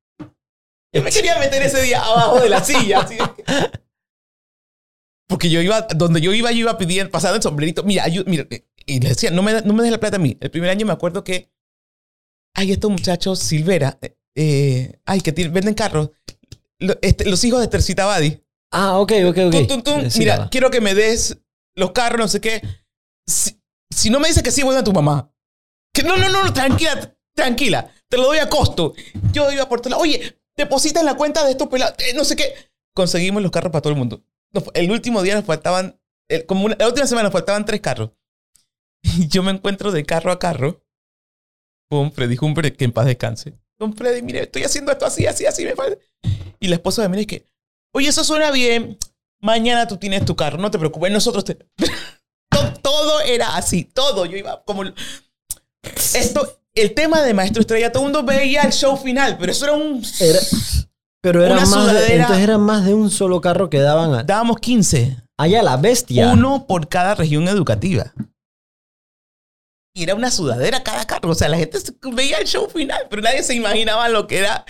Yo me quería meter ese día abajo de la silla. así. Porque yo iba, donde yo iba, yo iba pidiendo, pasando el sombrerito. Mira, mira, y le decía, no me, no me des la plata a mí. El primer año me acuerdo que, ay, estos muchachos, Silvera, eh, eh, ay, que venden carros. Lo- este, los hijos de Tercita Badi. Ah, ok, ok, ok. Mira, quiero que me des los carros, no sé qué. Si, si no me dices que sí, voy a tu mamá. Que no, no, no, no, tranquila, tranquila. Te lo doy a costo. Yo iba por todo lado. Oye, deposita en la cuenta de estos pelados. eh, no sé qué. Conseguimos los carros para todo el mundo. Nos- El último día nos faltaban, el- como una- la última semana nos faltaban tres carros. [laughs] Y yo me encuentro de carro a carro con Freddy Humber, que en paz descanse. Don Freddy, mire, estoy haciendo esto así, así, así, me falta. Y la esposa de mí es que, oye, eso suena bien. Mañana tú tienes tu carro, no te preocupes, nosotros te... [laughs] todo, todo era así, todo. Yo iba como... Esto, el tema de Maestro Estrella, todo el mundo veía el show final, pero eso era un... Era- pero era más de, entonces era más de un solo carro que daban a- Dábamos 15. allá la bestia. Uno por cada región educativa. Y era una sudadera cada carro. O sea, la gente veía el show final, pero nadie se imaginaba lo que era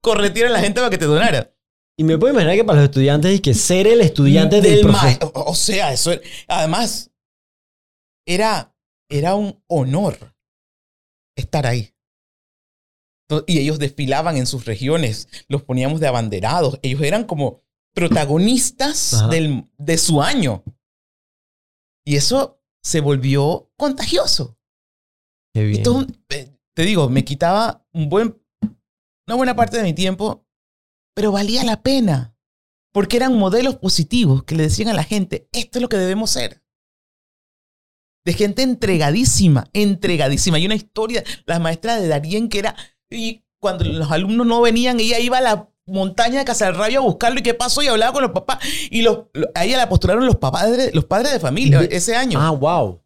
corretear a la gente para que te donara. Y me puedo imaginar que para los estudiantes y que ser el estudiante del, Del profesor. O sea, eso era- además era, era un honor estar ahí. Y ellos desfilaban en sus regiones, los poníamos de abanderados. Ellos eran como protagonistas del, de su año. Y eso se volvió contagioso. Qué bien. Es eh, te digo, me quitaba un buen, una buena parte de mi tiempo, pero valía la pena. Porque eran modelos positivos que le decían a la gente, esto es lo que debemos ser. De gente entregadísima, entregadísima. Hay una historia, la maestra de Darien, que era, y cuando los alumnos no venían, ella iba a la montaña de Casarrabio a buscarlo y qué pasó y hablaba con los papás. Y los, lo- a ella la postularon los, padres, los padres de familia De- ese año. Ah, wow.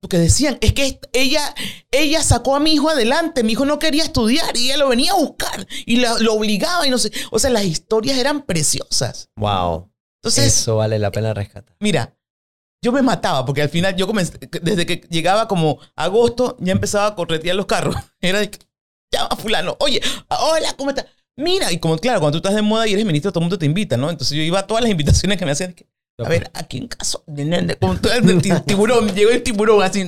Porque decían, es que ella, ella sacó a mi hijo adelante, mi hijo no quería estudiar y ella lo venía a buscar y lo obligaba y no sé. O sea, las historias eran preciosas. Wow. Entonces, Eso vale la pena rescatar. mira, yo me mataba porque al final yo comencé, desde que llegaba como agosto, ya empezaba a corretear los carros. [laughs] Era de llama a fulano, oye, hola, ¿cómo estás? Mira, y como claro, cuando tú estás de moda y eres ministro, todo el mundo te invita, ¿no? Entonces yo iba a todas las invitaciones que me hacían. que, a ver, ¿a quién caso? Como todo el ti- tiburón, [laughs] llegó el tiburón así.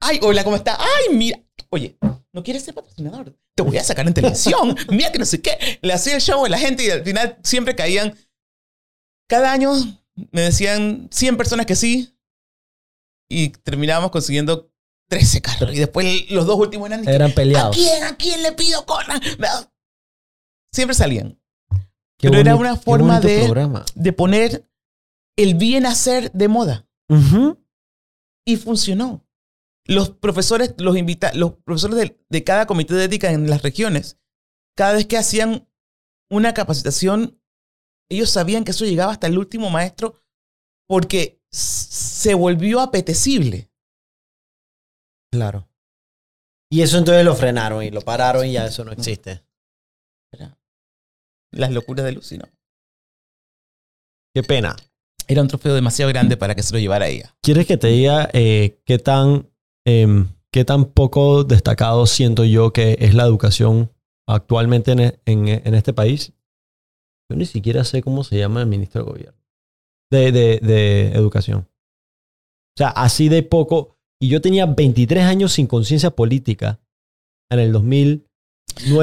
Ay, hola, ¿cómo está? Ay, mira. Oye, ¿no quieres ser patrocinador? Te voy a sacar en televisión. [laughs] Mira que no sé qué. Le hacía el show a la gente y al final siempre caían. Cada año me decían 100 personas que sí. Y terminábamos consiguiendo 13 carros. Y después los dos últimos eran. Eran ¿A peleados. quién? ¿A quién le pido corran? Siempre salían. Qué Pero era una forma de- programa. De poner el bien hacer de moda. Y funcionó. Los profesores, los invita los profesores de, de cada comité de ética en las regiones, cada vez que hacían una capacitación, ellos sabían que eso llegaba hasta el último maestro porque se volvió apetecible. Claro. Y eso entonces lo frenaron y lo pararon y ya eso no existe. Era Las locuras de Lucy, ¿no? Qué pena. Era un trofeo demasiado grande para que se lo llevara ella. ¿Quieres que te diga eh, qué tan em, qué tan poco destacado siento yo que es la educación actualmente en, en- en este país? Yo ni siquiera sé cómo se llama el ministro de gobierno. De, de, de educación. O sea, así de poco. Y yo tenía 23 años sin conciencia política en el 2009.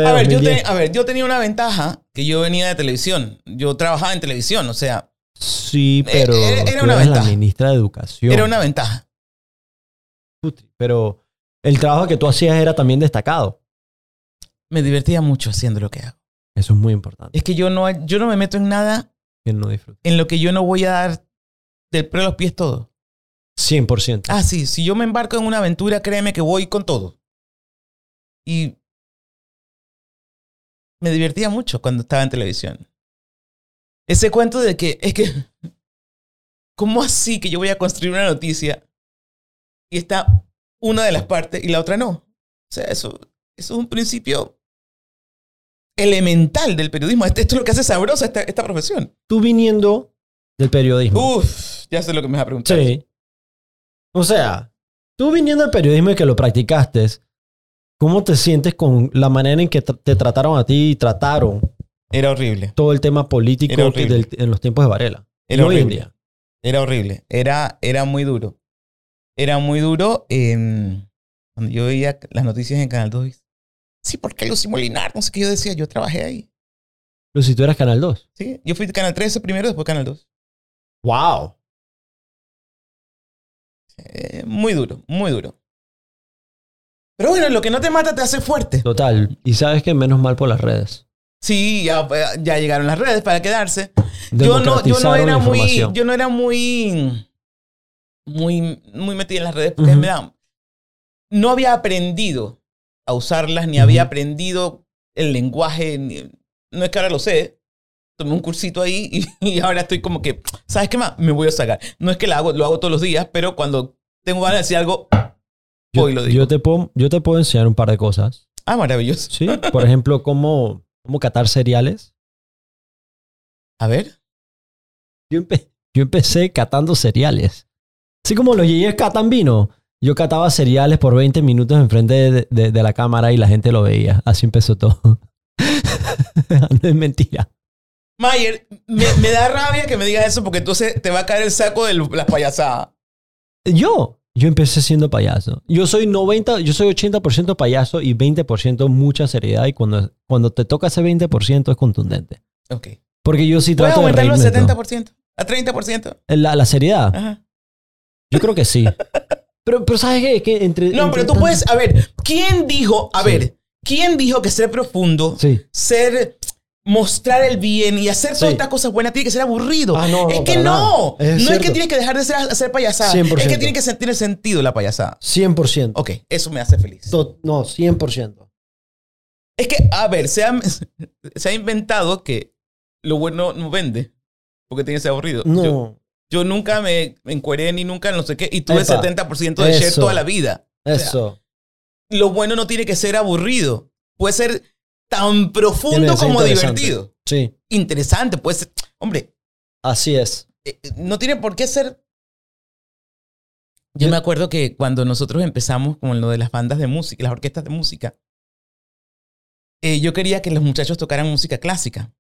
A ver, yo 2010. te- a ver, yo tenía una ventaja que yo venía de televisión. Yo trabajaba en televisión, o sea, Sí, pero Era- era tú una eres la ventaja. ministra de educación. era una ventaja. Pero el trabajo que tú hacías era también destacado. Me divertía mucho haciendo lo que hago. Eso es muy importante. Es que yo no, yo no me meto en nada Que no en lo que yo no voy a dar del pelo a los pies todo. 100%. Ah, sí, si yo me embarco en una aventura, créeme que voy con todo. Y me divertía mucho cuando estaba en televisión. Ese cuento de que es que, [laughs] ¿cómo así que yo voy a construir una noticia y está una de las partes y la otra no? O sea, eso, eso es un principio elemental del periodismo. Esto esto es lo que hace sabrosa esta, esta profesión. Tú viniendo del periodismo. Uf, ya sé lo que me vas a preguntar. Sí. O sea, tú viniendo al periodismo y que lo practicaste, ¿cómo te sientes con la manera en que te trataron a ti y trataron Era horrible. todo el tema político del- en los tiempos de Varela? Era en horrible. día. Era horrible. Era, era muy duro. Era muy duro. em, cuando yo veía las noticias en Canal 2. Sí, porque Lucy Molinar, no sé qué yo decía, yo trabajé ahí. Si tú eras Canal 2. Sí, yo fui Canal 13 primero, después Canal 2. ¡Wow! Eh, muy duro, muy duro. Pero bueno, lo que no te mata te hace fuerte. Total. Y sabes que menos mal por las redes. Sí, ya, ya llegaron las redes para quedarse. Yo no, yo no era muy, yo no era muy, muy, muy metida en las redes porque Ujú. me da- no había aprendido a usarlas, ni había Ujú. aprendido el lenguaje. ni- no es que ahora lo sé. Tomé un cursito ahí y, [laughs] y ahora estoy como que, ¿sabes qué más? Me voy a sacar. No es que lo hago, lo hago todos los días, pero cuando tengo ganas de decir algo, Yo, voy y lo digo. yo te puedo, yo te puedo enseñar un par de cosas. ah, maravilloso. Sí. [laughs] Por ejemplo, cómo, cómo catar cereales. A ver. Yo, empe- yo empecé catando cereales. Así como los yeyes catan vino. Yo cataba cereales por 20 minutos enfrente de, de- de la cámara y la gente lo veía. Así empezó todo. [laughs] no es mentira. Mayer, me, me da rabia que me digas eso porque entonces te va a caer el saco de las payasadas. Yo, yo empecé siendo payaso. Yo soy 90, yo soy 80% payaso y 20% mucha seriedad. Y cuando, cuando te toca ese 20% es contundente. Ok. Porque yo sí ¿Puedes trato de aumentarlo a reírme de todo. 70%? ¿A 30%? La, la seriedad, Ajá. yo creo que sí. Pero, pero ¿sabes qué? Que entre, No, entre pero tú tanto- puedes, a ver, ¿quién dijo, a Sí. ver, quién dijo que ser profundo, Sí. ser, mostrar el bien y hacer todas Sí. estas cosas buenas tiene que ser aburrido? Ah, no, es que no. Es no es que tienes que dejar de ser, hacer payasada, 100%. es que tiene que sentir el sentido la payasada. 100%. Ok, eso me hace feliz. To- No, 100%. Es que, a ver, se ha, [laughs] se ha inventado que lo bueno no vende, porque tiene que ser aburrido. No. Yo, yo nunca me encueré ni nunca no sé qué, y tuve Epa, 70% de share eso. toda la vida. eso. lo bueno no tiene que ser aburrido. Puede ser tan profundo como divertido. Sí, Interesante, puede ser. Hombre, así es. eh, eh, no tiene por qué ser. Yo Yo- me acuerdo que cuando nosotros empezamos con lo de las bandas de música, las orquestas de música, eh, yo quería que los muchachos tocaran música clásica.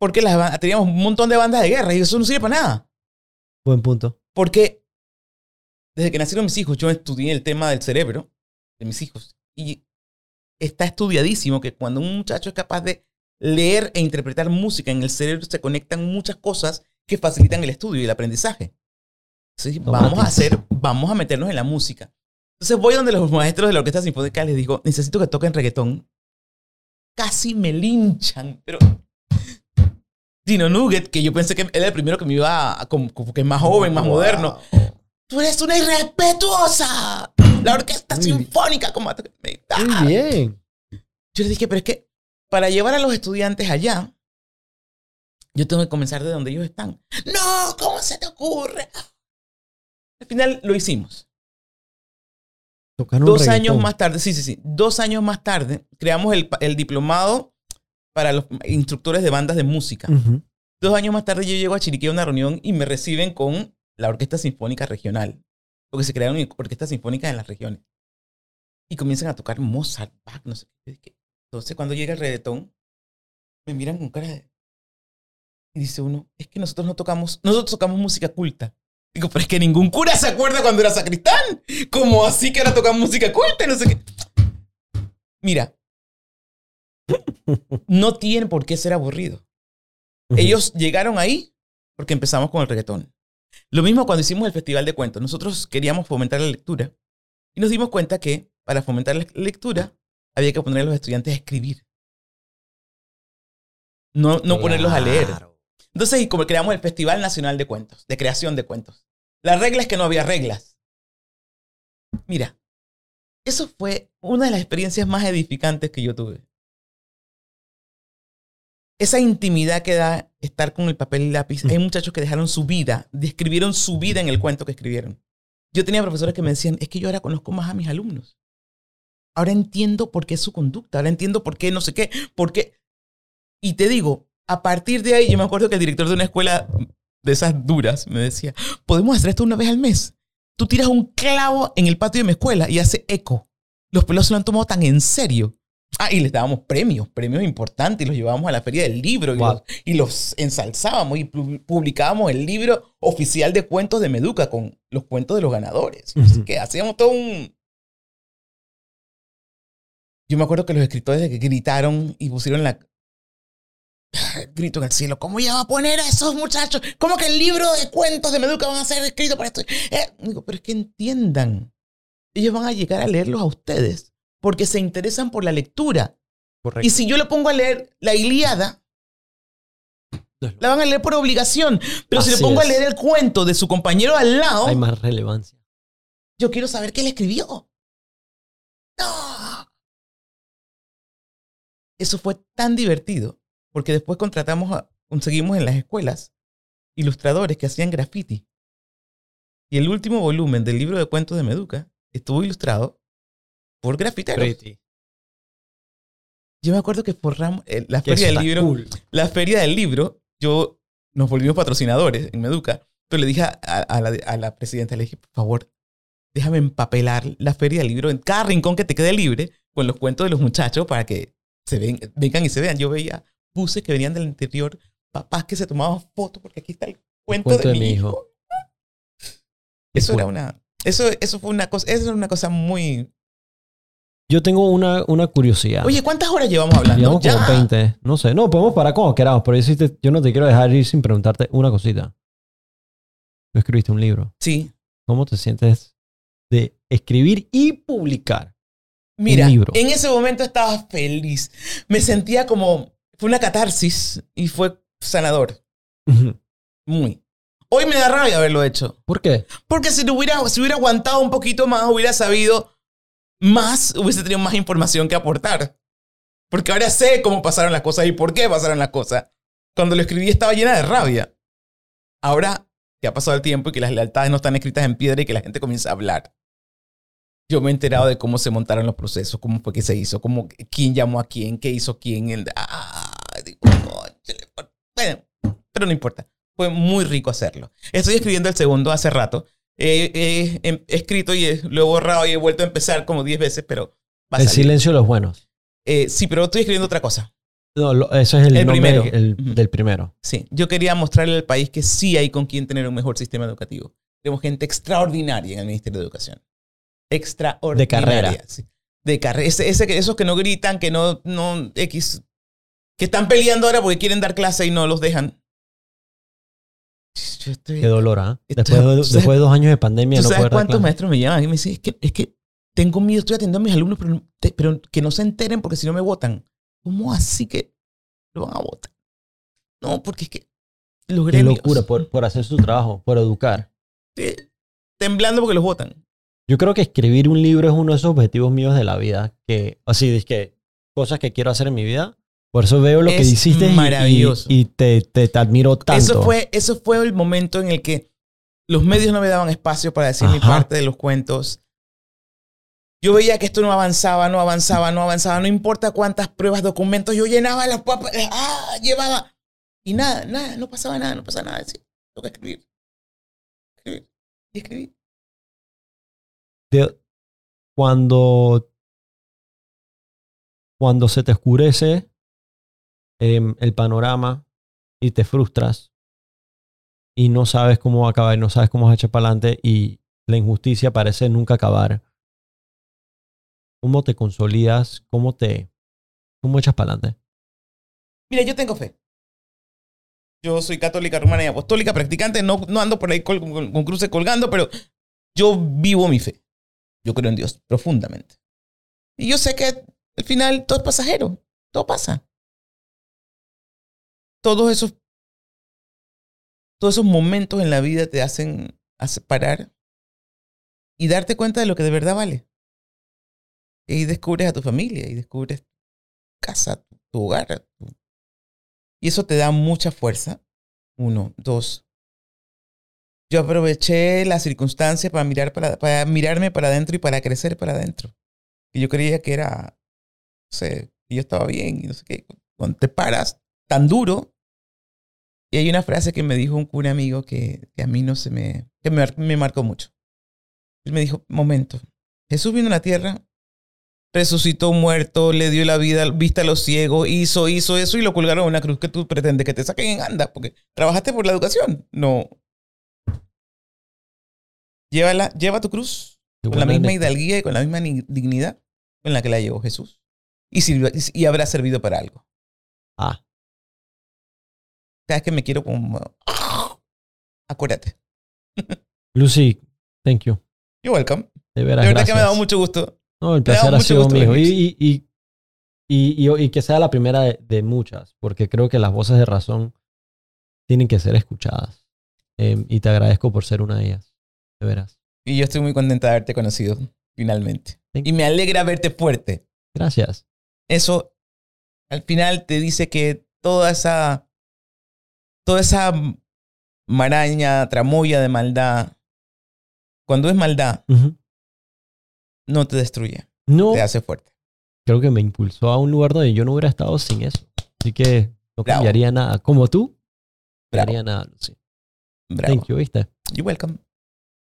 Porque las, teníamos un montón de bandas de guerra y eso no sirve para nada. Buen punto. Porque desde que nacieron mis hijos, yo estudié el tema del cerebro de mis hijos. Y está estudiadísimo que cuando un muchacho es capaz de leer e interpretar música en el cerebro, se conectan muchas cosas que facilitan el estudio y el aprendizaje. Entonces, vamos a hacer, vamos a meternos en la música. Entonces voy donde los maestros de la orquesta sinfónica les digo, necesito que toquen reggaetón. Casi me linchan, pero Dino Nugget, que yo pensé que era el primero que me iba a, como, como que es más joven, más Wow. moderno. Tú eres una irrespetuosa. La orquesta Muy- sinfónica, como Muy bien. Yo le dije, pero es que para llevar a los estudiantes allá, yo tengo que comenzar de donde ellos están. No, ¿cómo se te ocurre? Al final lo hicimos. Dos reggaetón. años más tarde, sí, sí, sí. Dos años más tarde, creamos el, el diplomado para los instructores de bandas de música. Dos años más tarde yo llego a Chiriquí a una reunión y me reciben con la Orquesta Sinfónica Regional. Porque se crearon orquestas sinfónicas en las regiones. Y comienzan a tocar Mozart, Bach, no sé qué. Entonces cuando llega el reggaetón, me miran con cara de... Y dice uno, es que nosotros no tocamos, nosotros tocamos música culta. Digo, pero es que ningún cura se acuerda cuando era sacristán. ¿Cómo así que ahora tocamos música culta? y No sé qué. Mira, [laughs] no tiene por qué ser aburrido. Ellos llegaron ahí porque empezamos con el reggaetón. Lo mismo cuando hicimos el Festival de Cuentos. Nosotros queríamos fomentar la lectura y nos dimos cuenta que para fomentar la lectura había que poner a los estudiantes a escribir. No, no ponerlos a leer. Entonces, y como creamos el Festival Nacional de Cuentos, de creación de cuentos. La regla es que no había reglas. Mira, eso fue una de las experiencias más edificantes que yo tuve. Esa intimidad que da estar con el papel y lápiz. Hay muchachos que dejaron su vida, describieron su vida en el cuento que escribieron. Yo tenía profesores que me decían, es que yo ahora conozco más a mis alumnos. Ahora entiendo por qué es su conducta, ahora entiendo por qué no sé qué, por qué. Y te digo, a partir de ahí, yo me acuerdo que el director de una escuela de esas duras, me decía, podemos hacer esto una vez al mes. Tú tiras un clavo en el patio de mi escuela y hace eco. Los pelos se lo han tomado tan en serio. Ah, y les dábamos premios, premios importantes, y los llevábamos a la feria del libro y, los, y los ensalzábamos y pu- publicábamos el libro oficial de cuentos de Meduca con los cuentos de los ganadores. Así que hacíamos todo un... Yo me acuerdo que los escritores que gritaron y pusieron la... [sighs] Grito en el cielo, ¿cómo ya va a poner a esos muchachos? ¿Cómo que el libro de cuentos de Meduca van a ser escritos para esto? Eh, digo, pero es que entiendan, ellos van a llegar a leerlos a ustedes porque se interesan por la lectura. Correcto. Y si yo le pongo a leer la Ilíada, la van a leer por obligación. Pero si le pongo a leer el cuento de su compañero al lado, Hay más relevancia. yo quiero saber qué le escribió. No. Eso fue tan divertido, porque después contratamos, a, conseguimos en las escuelas ilustradores que hacían graffiti. Y el último volumen del libro de cuentos de Meduca estuvo ilustrado por grafiteros. Pretty. Yo me acuerdo que forramos eh, la Que feria del libro. cool. La feria del libro, yo nos volvimos patrocinadores en Meduca. Pero le dije a, a la, a la presidenta, le dije, por favor, déjame empapelar la feria del libro en cada rincón que te quede libre con los cuentos de los muchachos para que se ven, vengan y se vean. Yo veía buses que venían del interior, papás que se tomaban fotos porque aquí está el cuento, de, mi hijo. Eso era una, eso, eso fue una cosa, eso era una cosa muy. Yo tengo una, una curiosidad. Oye, ¿cuántas horas llevamos hablando? Como Ya. 20. No sé. No, podemos parar como queramos, pero yo, sí te- yo no te quiero dejar ir sin preguntarte una cosita. Tú escribiste un libro. Sí. ¿Cómo te sientes de escribir y publicar? Mira, libro. en ese momento estaba feliz. Me sentía como. Fue una catarsis y fue sanador. Muy. Hoy me da rabia haberlo hecho. ¿Por qué? Porque si, hubiera, si hubiera aguantado un poquito más, hubiera sabido más, hubiese tenido más información que aportar. Porque ahora sé cómo pasaron las cosas y por qué pasaron las cosas. Cuando lo escribí estaba llena de rabia. Ahora que ha pasado el tiempo y que las lealtades no están escritas en piedra y que la gente comienza a hablar. Yo me he enterado de cómo se montaron los procesos, cómo fue que se hizo, cómo, quién llamó a quién, qué hizo quién. el- ah, digo, bueno, pero no importa. Fue muy rico hacerlo. Estoy escribiendo el segundo hace rato. He, he escrito y he- lo he borrado y he vuelto a empezar como 10 veces, pero va El salir. silencio de los buenos. Eh, sí, pero estoy escribiendo otra cosa. No, lo- eso es el, El nombre primero. el- del primero. Sí, yo quería mostrarle al país que sí hay con quien tener un mejor sistema educativo. Tenemos gente extraordinaria en el Ministerio de Educación. Extraordinaria. De carrera. sí. De carrera. Ese, ese esos que no gritan, que no, no, X, que están peleando ahora porque quieren dar clase y no los dejan. Yo estoy- Qué dolor, ¿ah? Esto- Después, de, [laughs] ¿tú sabes- después de dos años de pandemia ¿Tú no sabes cuántos clases. maestros me llaman y me dicen, es que, es que tengo miedo, estoy atendiendo a mis alumnos, pero, te- pero que no se enteren porque si no me votan. ¿Cómo así que lo van a votar? No, porque es que los Qué gremios... locura por, por hacer su trabajo, por educar. eh, temblando porque los votan. Yo creo que escribir un libro es uno de esos objetivos míos de la vida. Que, así, es que cosas que quiero hacer en mi vida. Por eso veo lo que Es hiciste y- maravilloso. y, y te, te, te admiro tanto. Eso fue, eso fue el momento en el que los medios no me daban espacio para decir mi Ajá. parte de los cuentos. Yo veía que esto no avanzaba, no avanzaba, no avanzaba. No importa cuántas pruebas, documentos yo llenaba las papas, ah, llevaba. Y nada, nada, no pasaba nada, no pasaba nada. Decía, tengo que escribir. Escribir. Y escribir. De- cuando, cuando se te oscurece em, el panorama y te frustras y no sabes cómo va a acabar, no sabes cómo vas a echar para adelante y la injusticia parece nunca acabar. ¿Cómo te consolidas? ¿Cómo te cómo echas para adelante? Mira, yo tengo fe. Yo soy católica, romana y apostólica, practicante. No, no ando por ahí col- con, con cruces colgando, pero yo vivo mi fe. Yo creo en Dios profundamente. Y yo sé que al final todo es pasajero. Todo pasa. Todos esos, todos esos momentos en la vida te hacen hace- parar y darte cuenta de lo que de verdad vale. Y descubres a tu familia y descubres casa, tu, tu hogar. tu- Y eso te da mucha fuerza. Uno, dos. Yo aproveché la circunstancia para, mirar para, para mirarme para adentro y para crecer para adentro. Y yo creía que era, no sé, yo estaba bien y no sé qué. Cuando te paras tan duro Y hay una frase que me dijo un cura amigo que, que a mí no se me, que me, me marcó mucho. Él me dijo, momento, Jesús vino a la tierra, resucitó muerto, le dio la vida, vista a los ciegos, hizo, hizo eso y lo colgaron en una cruz que tú pretendes que te saquen en anda, porque trabajaste por la educación. No. Llévala, lleva tu cruz Qué con la misma hidalguía y con la misma ni- dignidad con la que la llevó Jesús. Y, sirvió- y habrá servido para algo. Ah, Cada vez que me quiero como... Acuérdate. Lucy, thank you. You're welcome. De veras, De verdad que me ha dado mucho gusto. No, el placer ha sido mío. Y, y, y, y- que sea la primera de, de muchas, porque creo que las voces de razón tienen que ser escuchadas. Em, y te agradezco por ser una de ellas. De veras. Y yo estoy muy contenta de haberte conocido, finalmente. Thank Y me alegra verte fuerte. Gracias. Eso al final te dice que toda esa, toda esa maraña, tramoya de maldad, cuando es maldad, no te destruye, No, te hace fuerte. creo que me impulsó a un lugar donde yo no hubiera estado sin eso. Así que no Bravo. cambiaría nada. Como tú, no cambiaría nada, Lucy. Bravo. Thank you, ¿viste? You're welcome.